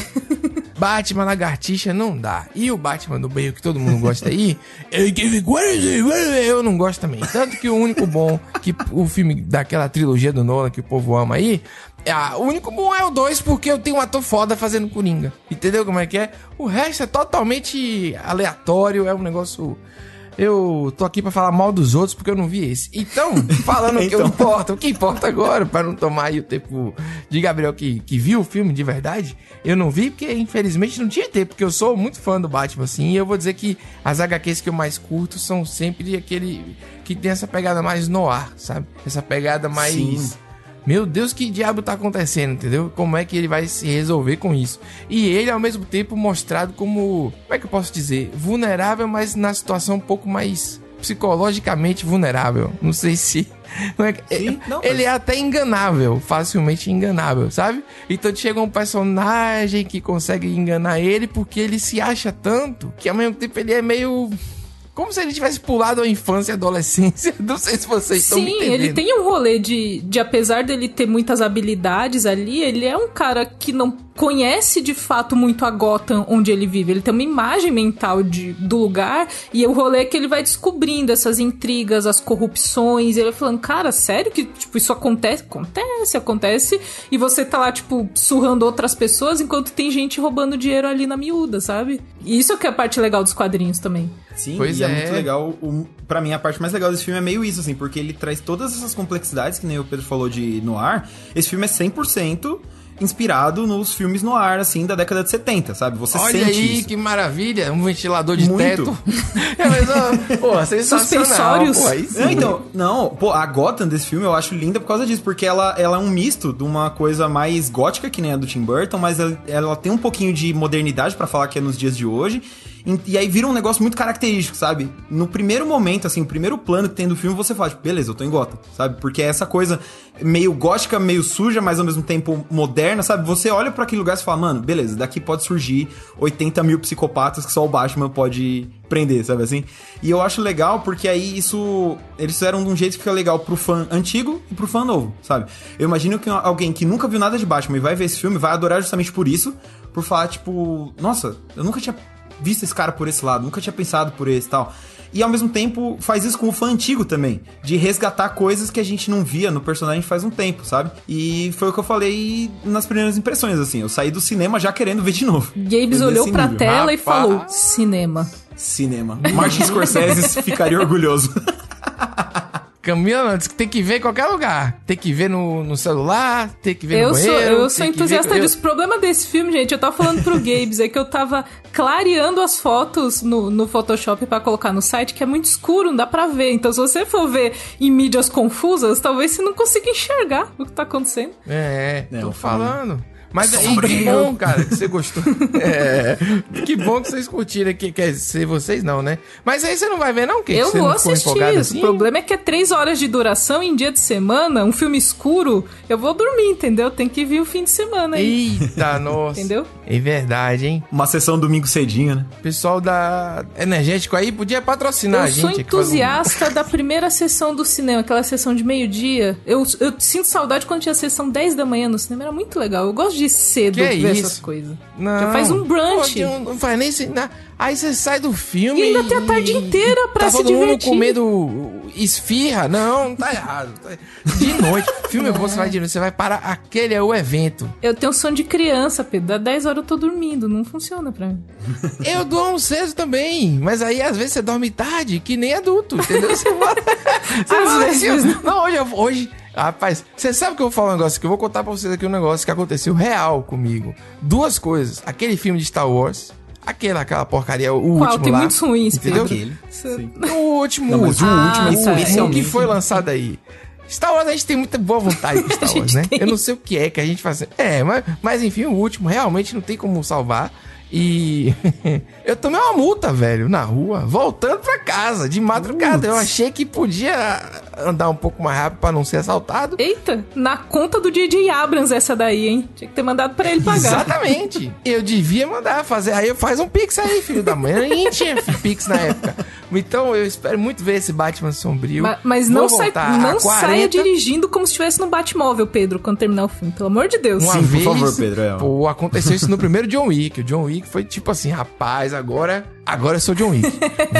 Batman lagartixa não dá. E o Batman do meio que todo mundo gosta aí, eu não gosto também. Tanto que o único bom que o filme daquela trilogia do Nolan que o povo ama aí, ah, o único bom é o 2 porque eu tenho um ator foda fazendo Coringa. Entendeu como é que é? O resto é totalmente aleatório, é um negócio eu tô aqui para falar mal dos outros porque eu não vi esse. Então, falando então. que então. importa, o que importa agora, para não tomar aí o tempo de Gabriel que, que viu o filme de verdade, eu não vi porque infelizmente não tinha tempo, porque eu sou muito fã do Batman, assim, e eu vou dizer que as HQs que eu mais curto são sempre aquele que tem essa pegada mais no ar, sabe? Essa pegada mais. Sim meu Deus, que diabo tá acontecendo, entendeu? Como é que ele vai se resolver com isso? E ele, ao mesmo tempo, mostrado como, como é que eu posso dizer? Vulnerável, mas na situação um pouco mais psicologicamente vulnerável. Não sei se. Não é, Sim, não, ele mas... é até enganável, facilmente enganável, sabe? Então chega um personagem que consegue enganar ele porque ele se acha tanto que ao mesmo tempo ele é meio como se ele tivesse pulado a infância e a adolescência. Não sei se vocês estão Sim, ele tem um rolê de, de, apesar dele ter muitas habilidades ali, ele é um cara que não conhece de fato muito a Gotham onde ele vive. Ele tem uma imagem mental de, do lugar e o rolê é que ele vai descobrindo essas intrigas, as corrupções. E ele vai falando, cara, sério que tipo, isso acontece? Acontece, acontece. E você tá lá, tipo, surrando outras pessoas enquanto tem gente roubando dinheiro ali na miúda, sabe? E isso é que é a parte legal dos quadrinhos também. Sim, pois e é. é muito legal. O, pra mim, a parte mais legal desse filme é meio isso, assim, porque ele traz todas essas complexidades, que nem o Pedro falou de noir. Esse filme é 100% inspirado nos filmes no ar, assim, da década de 70, sabe? Você Olha sente aí, isso. que maravilha! Um ventilador de Muito. teto. é, mas, pô, Suspensórios. Pô, não, então, não, pô, a Gotham desse filme eu acho linda por causa disso, porque ela, ela é um misto de uma coisa mais gótica, que nem a do Tim Burton, mas ela, ela tem um pouquinho de modernidade para falar que é nos dias de hoje, e aí vira um negócio muito característico, sabe? No primeiro momento, assim, o primeiro plano que tem do filme, você fala, tipo, beleza, eu tô em Gotham, sabe? Porque é essa coisa meio gótica, meio suja, mas ao mesmo tempo moderna, sabe? Você olha para aquele lugar e fala, mano, beleza, daqui pode surgir 80 mil psicopatas que só o Batman pode prender, sabe assim? E eu acho legal porque aí isso. Eles fizeram de um jeito que fica legal pro fã antigo e pro fã novo, sabe? Eu imagino que alguém que nunca viu nada de Batman e vai ver esse filme vai adorar justamente por isso, por falar, tipo, nossa, eu nunca tinha visto esse cara por esse lado, nunca tinha pensado por esse e tal. E ao mesmo tempo faz isso com o fã antigo também, de resgatar coisas que a gente não via no personagem faz um tempo, sabe? E foi o que eu falei nas primeiras impressões, assim. Eu saí do cinema já querendo ver de novo. Gabes olhou pra nível. tela Rapaz. e falou: cinema. Cinema. Martin Scorsese ficaria orgulhoso. Camila diz que tem que ver em qualquer lugar. Tem que ver no, no celular, tem que ver eu no banheiro. Sou, eu sou entusiasta ver... disso. O problema desse filme, gente, eu tava falando pro Gabes, é que eu tava clareando as fotos no, no Photoshop para colocar no site, que é muito escuro, não dá pra ver. Então, se você for ver em mídias confusas, talvez você não consiga enxergar o que tá acontecendo. É, é tô falando. Mas aí, que bom, cara, que você gostou. é, que bom que vocês curtiram aqui. Quer dizer, vocês não, né? Mas aí você não vai ver, não? Que eu você vou assistir. Assim? O problema é que é três horas de duração em dia de semana, um filme escuro. Eu vou dormir, entendeu? Tem que vir o fim de semana aí. Eita, nossa. entendeu? É verdade, hein? Uma sessão domingo cedinho, né? Pessoal da Energético aí podia patrocinar eu a gente. Eu sou entusiasta da primeira sessão do cinema, aquela sessão de meio-dia. Eu, eu sinto saudade quando tinha sessão 10 da manhã no cinema, era muito legal. Eu gosto de cedo que ver isso? essas coisas. Não. Já faz um brunch. Pô, não faz nem... Aí você sai do filme e ainda tem a tarde inteira pra tá se todo mundo comendo esfirra. Não, tá errado. De noite. filme é bom, você vai de noite. Você vai para... Aquele é o evento. Eu tenho sono de criança, Pedro. Dá 10 horas eu tô dormindo. Não funciona pra mim. Eu durmo cedo também. Mas aí, às vezes, você dorme tarde, que nem adulto, entendeu? Você vai... Você às vai vezes. Assim, não, hoje... hoje Rapaz, você sabe que eu vou falar um negócio que eu vou contar pra vocês aqui um negócio que aconteceu real comigo. Duas coisas. Aquele filme de Star Wars Aquela, aquela porcaria, o Qual? último Tem lá. muitos ruins, entendeu? Aquele. O último, Não, mas o ah, último, é especialmente. O que foi lançado aí. Star Wars a gente tem muita boa vontade com Star Wars, né? Tem. Eu não sei o que é que a gente faz. É, mas, mas enfim, o último realmente não tem como salvar. E eu tomei uma multa, velho, na rua, voltando pra casa, de madrugada. Eu achei que podia andar um pouco mais rápido para não ser assaltado. Eita, na conta do DJ Abrams essa daí, hein? Tinha que ter mandado para ele pagar. Exatamente. eu devia mandar fazer. Aí eu faz um pix aí, filho da mãe. Nem tinha pix na época. Então eu espero muito ver esse Batman sombrio. Mas, mas não, sai, não saia dirigindo como se estivesse no Batmóvel, Pedro, quando terminar o filme. Pelo amor de Deus. Uma Sim, vez, por favor, Pedro. É. Pô, aconteceu isso no primeiro John Wick. O John Wick foi tipo assim, rapaz, agora, agora eu sou John Wick.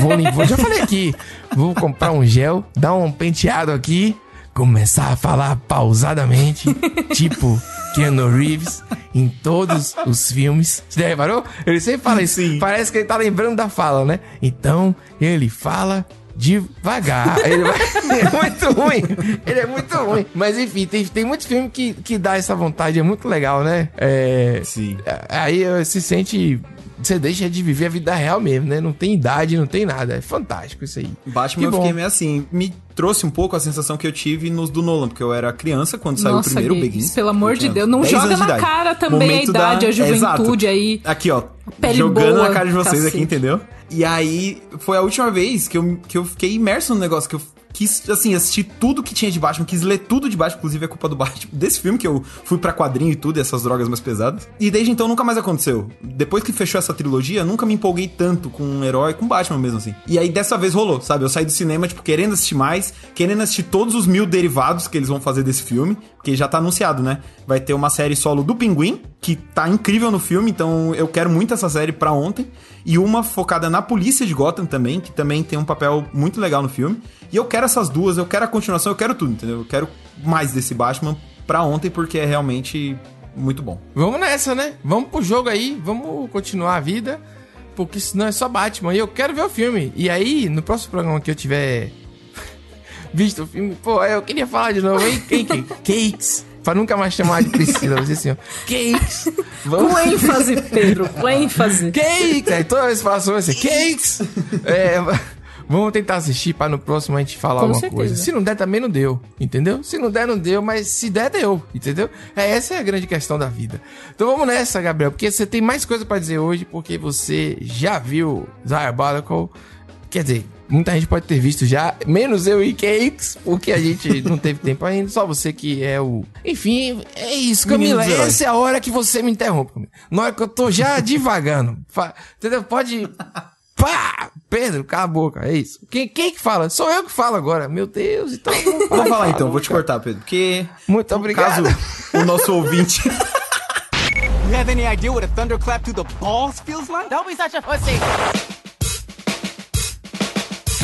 Vou, vou já falei aqui, vou comprar um gel, dar um penteado aqui, começar a falar pausadamente, tipo Keanu Reeves em todos os filmes. Você já reparou? Ele sempre fala isso. Sim. Parece que ele tá lembrando da fala, né? Então, ele fala devagar. Ele vai... é muito ruim. Ele é muito ruim. Mas enfim, tem, tem muitos filmes que, que dá essa vontade. É muito legal, né? É... Sim. Aí se sente você deixa de viver a vida real mesmo, né? Não tem idade, não tem nada. É fantástico isso aí. Batman que eu bom. fiquei meio assim, me trouxe um pouco a sensação que eu tive nos do Nolan, porque eu era criança quando saiu o primeiro Begins. Pelo amor de Deus, não joga na cara também Momento a idade, da... a juventude é, aí. Aqui, ó. Jogando boa, na cara de vocês cacete. aqui, entendeu? E aí, foi a última vez que eu, que eu fiquei imerso no negócio, que eu quis, assim, assistir tudo que tinha de Batman, quis ler tudo de Batman, inclusive é culpa do Batman, desse filme que eu fui para quadrinho e tudo, essas drogas mais pesadas. E desde então nunca mais aconteceu. Depois que fechou essa trilogia, nunca me empolguei tanto com um herói, com Batman mesmo, assim. E aí dessa vez rolou, sabe? Eu saí do cinema, tipo, querendo assistir mais, querendo assistir todos os mil derivados que eles vão fazer desse filme, porque já tá anunciado, né? Vai ter uma série solo do Pinguim, que tá incrível no filme, então eu quero muito essa série pra ontem. E uma focada na polícia de Gotham também, que também tem um papel muito legal no filme. E eu quero essas duas, eu quero a continuação, eu quero tudo, entendeu? Eu quero mais desse Batman pra ontem, porque é realmente muito bom. Vamos nessa, né? Vamos pro jogo aí, vamos continuar a vida, porque senão é só Batman. E eu quero ver o filme. E aí, no próximo programa que eu tiver visto o filme, pô, eu queria falar de novo, hein? Cakes. Pra nunca mais chamar de Priscila, vou dizer assim, ó. Cakes! Vamos... Com ênfase, Pedro, com ênfase. Cakes! Aí toda vez que fala sobre assim, cakes! É, vamos tentar assistir pra no próximo a gente falar com alguma certeza. coisa. Se não der, também não deu, entendeu? Se não der, não deu, mas se der, deu, entendeu? É, essa é a grande questão da vida. Então vamos nessa, Gabriel, porque você tem mais coisa para dizer hoje, porque você já viu Diabolical. Quer dizer, muita gente pode ter visto já, menos eu e Cakes, porque a gente não teve tempo ainda, só você que é o. Enfim, é isso, Camila. Essa é a hora que você me interrompe. Na hora que eu tô já divagando. Entendeu? Pode. Pá! Pedro, cala a boca, é isso. Quem, quem que fala? Sou eu que falo agora. Meu Deus, então. Vou falar então, vou te cortar, Pedro, porque. Muito obrigado. Caso o nosso ouvinte. You have any idea what a thunderclap to the balls feels like? Don't be such a pussy!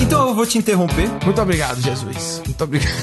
Então eu vou te interromper. Muito obrigado, Jesus. Muito obrigado.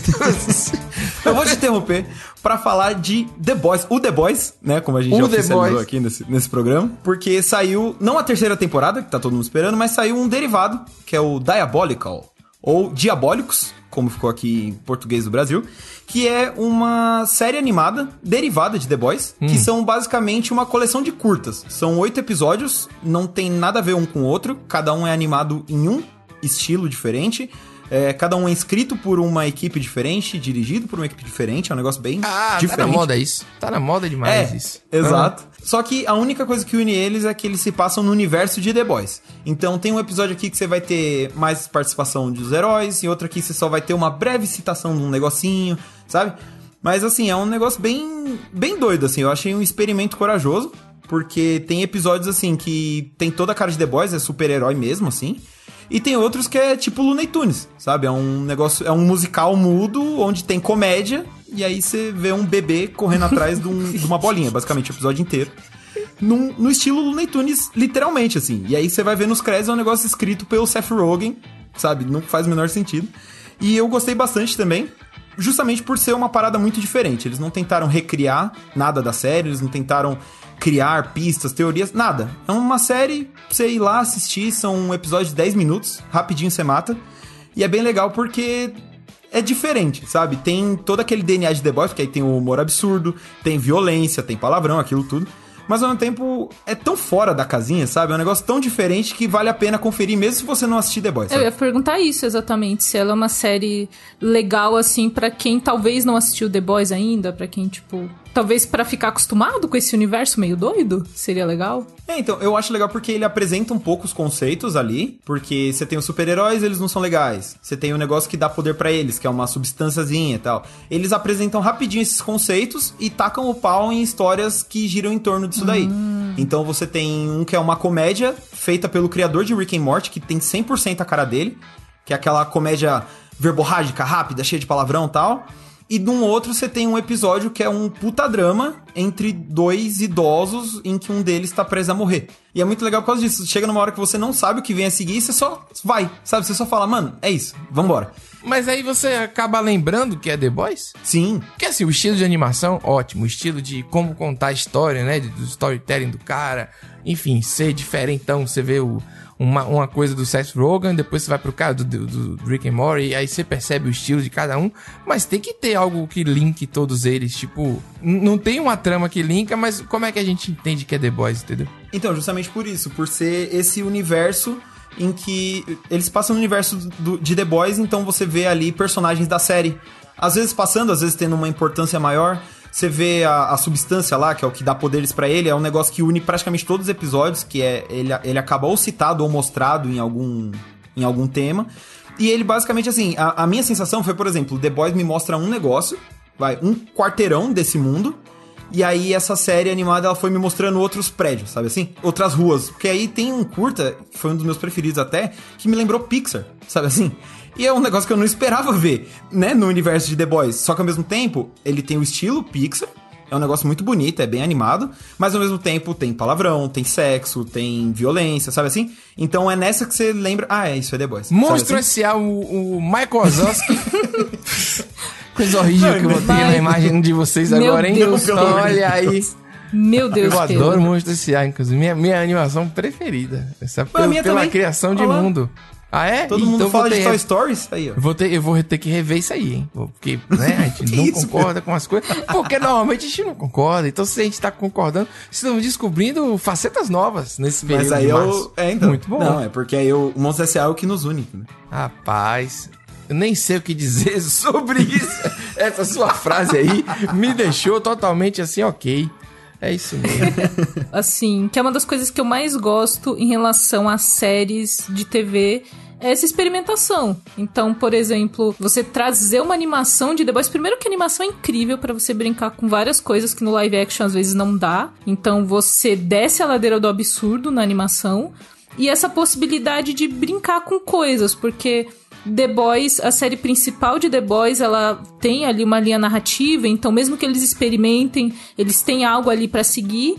eu vou te interromper para falar de The Boys, o The Boys, né, como a gente o já oficializou aqui nesse, nesse programa, porque saiu não a terceira temporada, que tá todo mundo esperando, mas saiu um derivado, que é o Diabolical, ou Diabólicos, como ficou aqui em português do Brasil, que é uma série animada derivada de The Boys, hum. que são basicamente uma coleção de curtas. São oito episódios, não tem nada a ver um com o outro, cada um é animado em um estilo diferente. É, cada um é escrito por uma equipe diferente, dirigido por uma equipe diferente, é um negócio bem ah, diferente. tá na moda isso. Tá na moda demais é, isso. Exato. Só que a única coisa que une eles é que eles se passam no universo de The Boys. Então tem um episódio aqui que você vai ter mais participação dos heróis, e outro aqui você só vai ter uma breve citação de um negocinho, sabe? Mas assim, é um negócio bem, bem doido, assim. Eu achei um experimento corajoso, porque tem episódios assim que tem toda a cara de The Boys, é super-herói mesmo, assim. E tem outros que é tipo Looney Tunes, sabe? É um negócio, é um musical mudo onde tem comédia e aí você vê um bebê correndo atrás de, um, de, uma bolinha, basicamente o episódio inteiro. Num, no estilo Looney Tunes, literalmente, assim. E aí você vai ver nos créditos é um negócio escrito pelo Seth Rogen, sabe? Não faz o menor sentido. E eu gostei bastante também, justamente por ser uma parada muito diferente. Eles não tentaram recriar nada da série, eles não tentaram criar pistas, teorias, nada. É uma série, você ir lá assistir, são um episódio de 10 minutos, rapidinho você mata. E é bem legal porque é diferente, sabe? Tem todo aquele DNA de The Boys, porque aí tem o humor absurdo, tem violência, tem palavrão, aquilo tudo mas ao mesmo tempo é tão fora da casinha, sabe? É um negócio tão diferente que vale a pena conferir mesmo se você não assistir The Boys. Sabe? Eu ia perguntar isso exatamente, se ela é uma série legal assim para quem talvez não assistiu The Boys ainda, para quem tipo Talvez para ficar acostumado com esse universo meio doido? Seria legal? É, então, eu acho legal porque ele apresenta um pouco os conceitos ali, porque você tem os super-heróis, eles não são legais. Você tem um negócio que dá poder para eles, que é uma substânciazinha e tal. Eles apresentam rapidinho esses conceitos e tacam o pau em histórias que giram em torno disso daí. Hum. Então você tem um que é uma comédia feita pelo criador de Rick and Morty, que tem 100% a cara dele, que é aquela comédia verborrágica, rápida, cheia de palavrão e tal. E num outro você tem um episódio que é um puta drama entre dois idosos em que um deles tá preso a morrer. E é muito legal por causa disso. Chega numa hora que você não sabe o que vem a seguir e você só vai, sabe? Você só fala, mano, é isso, vambora. Mas aí você acaba lembrando que é The Boys? Sim. Porque assim, o estilo de animação, ótimo. O estilo de como contar a história, né? Do storytelling do cara. Enfim, ser diferente. Então, você vê o, uma, uma coisa do Seth Rogen, depois você vai pro cara do, do, do Rick and Morty, e aí você percebe o estilo de cada um. Mas tem que ter algo que linke todos eles. Tipo, não tem uma trama que linka, mas como é que a gente entende que é The Boys, entendeu? Então, justamente por isso. Por ser esse universo em que eles passam no universo do, de The Boys, então você vê ali personagens da série. Às vezes passando, às vezes tendo uma importância maior. Você vê a, a substância lá, que é o que dá poderes para ele, é um negócio que une praticamente todos os episódios, que é ele, ele acaba ou citado ou mostrado em algum, em algum tema. E ele basicamente, assim, a, a minha sensação foi, por exemplo, The Boys me mostra um negócio, vai, um quarteirão desse mundo, e aí essa série animada ela foi me mostrando outros prédios, sabe assim? Outras ruas. Porque aí tem um curta, que foi um dos meus preferidos até, que me lembrou Pixar, sabe assim? E é um negócio que eu não esperava ver, né, no universo de The Boys. Só que ao mesmo tempo, ele tem o estilo Pixar, é um negócio muito bonito, é bem animado, mas ao mesmo tempo tem palavrão, tem sexo, tem violência, sabe assim? Então é nessa que você lembra. Ah, é isso, é The Boys. Monstro assim? S.A., o, o Michael Wazowski. Coisa horrível que eu botei na imagem de vocês Meu agora, hein? Deus, Olha aí. Meu Deus, Eu Pedro. adoro Monstro S.A., inclusive. Minha, minha animação preferida. Essa a pela, minha pela criação de Olha lá. mundo. Ah, é? Todo mundo Então fala vou de ter- Toy Stories? Aí, ó. Vou ter, eu vou ter que rever isso aí, hein? Porque, né, a gente não isso, concorda com as coisas. Porque normalmente a gente não concorda. Então, se a gente tá concordando, estamos descobrindo facetas novas nesse período. Mas aí de eu. É, então. Muito bom. Não, é porque aí o Monstro S.A. é o que nos une. Né? Rapaz, eu nem sei o que dizer sobre isso. Essa sua frase aí me deixou totalmente assim, ok. É isso mesmo. assim, que é uma das coisas que eu mais gosto em relação a séries de TV. É essa experimentação. Então, por exemplo, você trazer uma animação de The Boys. Primeiro que a animação é incrível pra você brincar com várias coisas que no live action às vezes não dá. Então você desce a ladeira do absurdo na animação. E essa possibilidade de brincar com coisas, porque The Boys, a série principal de The Boys, ela tem ali uma linha narrativa, então mesmo que eles experimentem, eles têm algo ali pra seguir.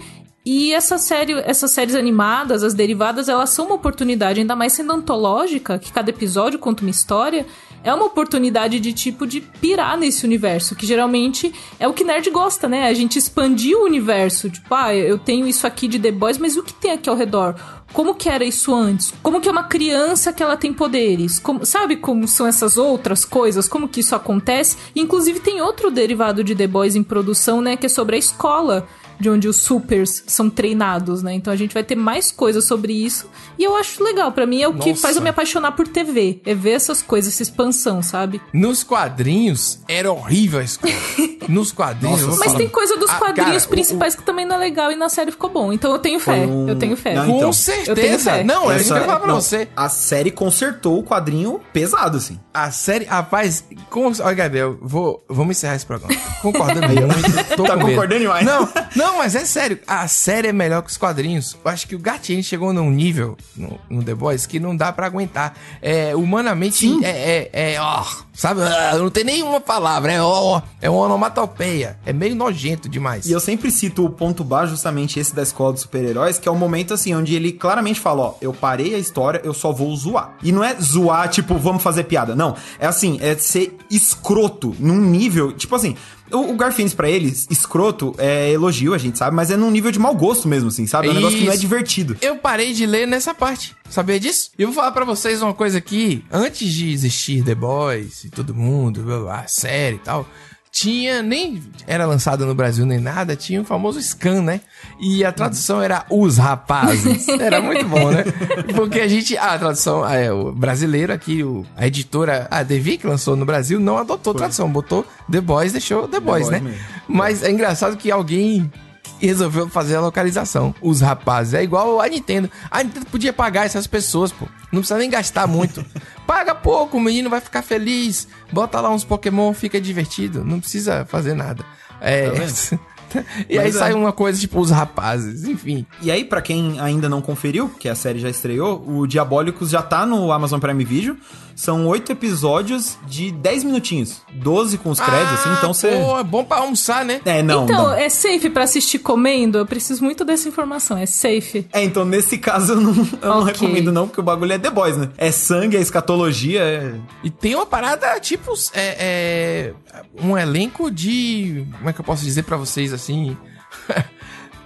E essa série, essas séries animadas, as derivadas, elas são uma oportunidade, ainda mais sendo antológica, que cada episódio conta uma história, é uma oportunidade de tipo de pirar nesse universo, que geralmente é o que nerd gosta, né? A gente expandir o universo, tipo, ah, eu tenho isso aqui de The Boys, mas o que tem aqui ao redor? Como que era isso antes? Como que é uma criança que ela tem poderes? Como- sabe como são essas outras coisas? Como que isso acontece? Inclusive tem outro derivado de The Boys em produção, né, que é sobre a escola de onde os supers são treinados, né? Então a gente vai ter mais coisas sobre isso. E eu acho legal, pra mim é o que Nossa. faz eu me apaixonar por TV, é ver essas coisas, essa expansão, sabe? Nos quadrinhos, era horrível a escola. Nos quadrinhos. eu vou Mas falar. tem coisa dos Ah, quadrinhos cara, o- principais que também não é legal e na série ficou bom. Então eu tenho fé, um- eu tenho fé. Não, Com então, eu tenho certeza. fé. Não, é isso que eu ia Essa- falar pra não, você. A série consertou o quadrinho pesado, assim. A série, rapaz, com, olha, Gabriel, vou, vamos encerrar esse programa. Concordando muito, tô Tá com medo. concordando demais. Não, não, mas é sério, a série é melhor que os quadrinhos. Eu acho que o Gatinho chegou num nível no, no The Boys que não dá pra aguentar. É, humanamente, é, é, é, ó, sabe, ah, não tem nenhuma palavra, é ó, é uma onomatopeia. É meio nojento demais. E eu sempre cito o ponto baixo, justamente esse da escola dos super-heróis, que é o momento assim, onde ele claramente fala, ó, eu parei a história, eu só vou zoar. E não é zoar, tipo, vamos fazer piada. Não. É assim, é ser escroto num nível, tipo assim. O, o Garfienes, pra eles, escroto é elogio, a gente sabe, mas é num nível de mau gosto mesmo, assim, sabe? É um negócio que não é Isso. divertido. Eu parei de ler nessa parte. Sabia disso? E eu vou falar pra vocês uma coisa aqui. Antes de existir The Boys e todo mundo, a série e tal, tinha, nem era lançado no Brasil nem nada, tinha o famoso Scan, né? E a tradução era Os Rapazes. Era muito bom, né? Porque a gente, a tradução, é, o brasileiro aqui, o, a editora, a Devi, que lançou no Brasil, não adotou tradução, botou The Boys, deixou The, Boys, Boys né? mesmo. Mas é engraçado que alguém resolveu fazer a localização. Os rapazes. É igual a Nintendo. A Nintendo podia pagar essas pessoas, pô. Não precisa nem gastar muito. Paga pouco, o menino vai ficar feliz. Bota lá uns Pokémon, fica divertido. Não precisa fazer nada. É. Tá e aí é. sai uma coisa tipo os rapazes, enfim. E aí, para quem ainda não conferiu, que a série já estreou, o Diabólicos já tá no Amazon Prime Video. São oito episódios de 10 minutinhos. 12 com os créditos, assim, ah, assim, então você. Pô, é bom pra almoçar, né? É, não. Então, não. é safe para assistir comendo? Eu preciso muito dessa informação. É safe. É, então nesse caso eu não, eu okay. não recomendo, não, porque o bagulho é The Boys, né? É sangue, é escatologia. É... E tem uma parada, tipo, é, é um elenco de. Como é que eu posso dizer para vocês assim?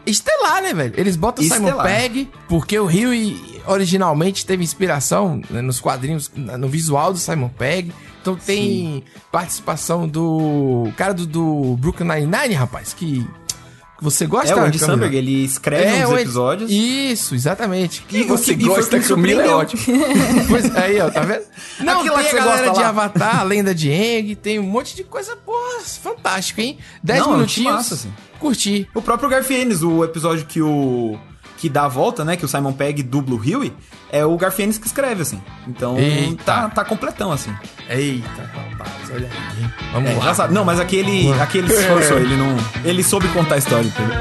estelar, né, velho? Eles botam estelar. Simon Pegg, porque o Rio originalmente teve inspiração né, nos quadrinhos, no visual do Simon Pegg. Então tem Sim. participação do cara do, do Brooklyn Nine-Nine, rapaz, que você gosta? É, o Andy Samberg, ele escreve é, uns episódios. Isso, exatamente. Que você que, gosta que Camila é ótimo. pois aí, ó, tá vendo? Não, Aquilo tem a galera de lá. Avatar, a Lenda de Aang, tem um monte de coisa, pô, fantástico, hein? Dez Não, minutinhos. Massa, assim. Curti. O próprio Garfienes, o episódio que o que dá a volta, né? Que o Simon Pegg dubla o Huey, é o Garfienes que escreve, assim. Então tá, tá completão, assim. Eita, rapaz, olha aí? Vamos é, lá. Já sabe. Não, mas aquele, aquele se esforçou, ele não. Ele soube contar a história, entendeu?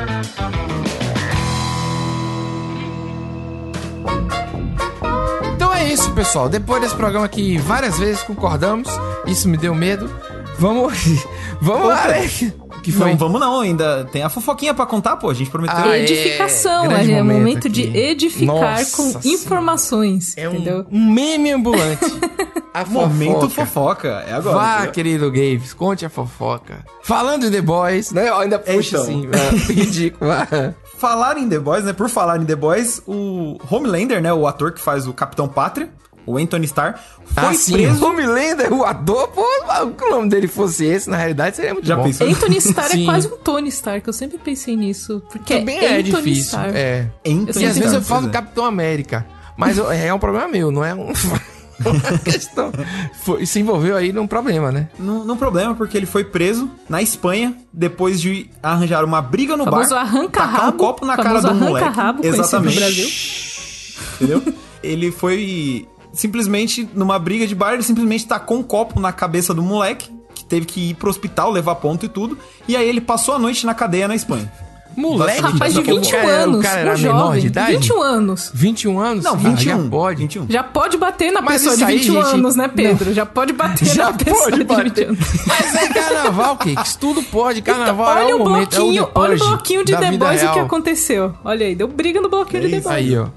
Então é isso, pessoal. Depois desse programa que várias vezes concordamos, isso me deu medo. Vamos, vamos Opa. lá, né? Que foi? Não, vamos não, ainda tem a fofoquinha para contar, pô, a gente prometeu. Ah, é. edificação, é, é momento, momento de edificar Nossa com informações, é entendeu? Um, um meme ambulante. a Momento fofoca, é agora. Vá, querido Gaves, conte a fofoca. Falando em The Boys, né? Eu ainda puxa então. assim, é, ridículo. falar em The Boys, né? Por falar em The Boys, o Homelander, né? O ator que faz o Capitão Pátria, o Anthony Starr, foi ah, sim, preso. Homelander, o ator, pô, se o nome dele fosse esse, na realidade seria muito Já bom. Pensou? Anthony Starr é quase um Tony Stark, eu sempre pensei nisso. Porque Também é, é difícil. Starr. É. Anthony e às vezes eu falo é. Capitão América, mas é um problema meu, não é um... Uma questão. Foi, se envolveu aí num problema, né? Num, num, problema, porque ele foi preso na Espanha depois de arranjar uma briga no famoso bar. Arranca tacar rabo, um copo na cara do moleque. Rabo, Exatamente. Entendeu? ele foi simplesmente, numa briga de bar, ele simplesmente tacou um copo na cabeça do moleque, que teve que ir pro hospital, levar ponto e tudo. E aí ele passou a noite na cadeia na Espanha. Moleque, rapaz de 21 cara, anos. O cara era um jovem, menor de idade? 21 anos. 21 anos? Não, 21. Ah, já pode. 21. Já pode bater na Mas pessoa de 21 aí, anos, né, Pedro? Não. Já pode bater já na pessoa de 20 anos. Mas é carnaval, Kicks. Tudo pode. Carnaval então, é o momento. Bloquinho, é o olha o bloquinho de The Boys o que aconteceu. Olha aí, deu briga no bloquinho é de The Boys. Aí, ó.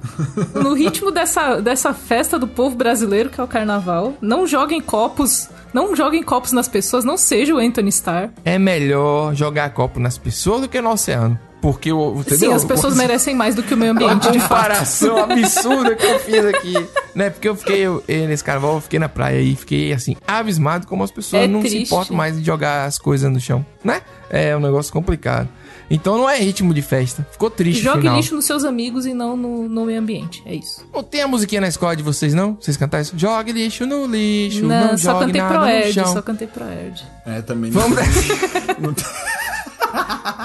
No ritmo dessa, dessa festa do povo brasileiro, que é o carnaval, não joguem copos não joguem copos nas pessoas, não seja o Anthony Starr. É melhor jogar copo nas pessoas do que no oceano. Porque o. Entendeu? Sim, as pessoas merecem mais do que o meio ambiente. A comparação absurda que eu fiz aqui. Né? Porque eu fiquei eu, nesse carnaval, eu fiquei na praia e fiquei assim, abismado como as pessoas é não triste. se importam mais de jogar as coisas no chão, né? É um negócio complicado. Então não é ritmo de festa. Ficou triste. Jogue lixo nos seus amigos e não no, no, meio ambiente. É isso. Não tem a musiquinha na escola de vocês, não? Vocês cantaram isso? Jogue lixo no lixo. Não, não só cantei pro Erd, só cantei pro Erd. É, também não. Vamos.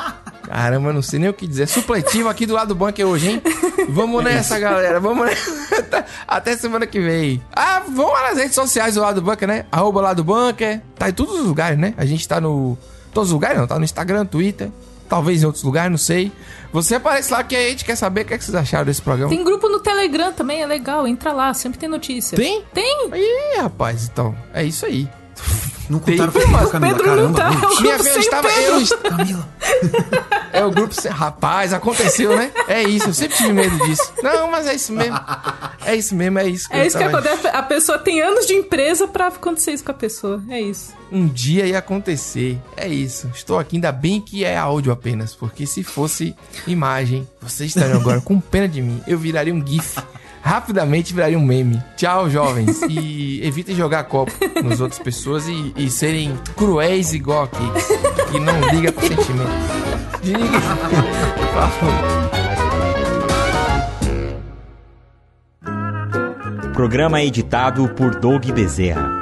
Caramba, não sei nem o que dizer. Supletivo aqui do lado do bunker hoje, hein? Vamos nessa, galera. Vamos nessa. Até semana que vem. Ah, vamos lá nas redes sociais do lado do bunker, né? Arroba lado do bunker. Tá em todos os lugares, né? A gente tá no. Todos os lugares, não. Tá no Instagram, Twitter. Talvez em outros lugares, não sei. Você aparece lá que a gente quer saber o que, é que vocês acharam desse programa. Tem grupo no Telegram também, é legal. Entra lá, sempre tem notícia. Tem? Tem. Aí, rapaz, então. É isso aí. Não contaram tem, mas Camila, Pedro caramba, não tá. É Minha filha estava. Eu, Camila. É o grupo sem. Rapaz, aconteceu, né? É isso, eu sempre tive medo disso. Não, mas é isso mesmo. É isso mesmo, é isso. Que é isso que acontece. A pessoa tem anos de empresa pra acontecer isso com a pessoa. É isso. Um dia ia acontecer. É isso. Estou aqui, ainda bem que é áudio apenas. Porque se fosse imagem, vocês estariam agora com pena de mim. Eu viraria um GIF rapidamente viraria um meme. Tchau, jovens. E evitem jogar copo nas outras pessoas e, e serem cruéis igual aqui. E não liga pro sentimento. Diga. Programa editado por Doug Bezerra.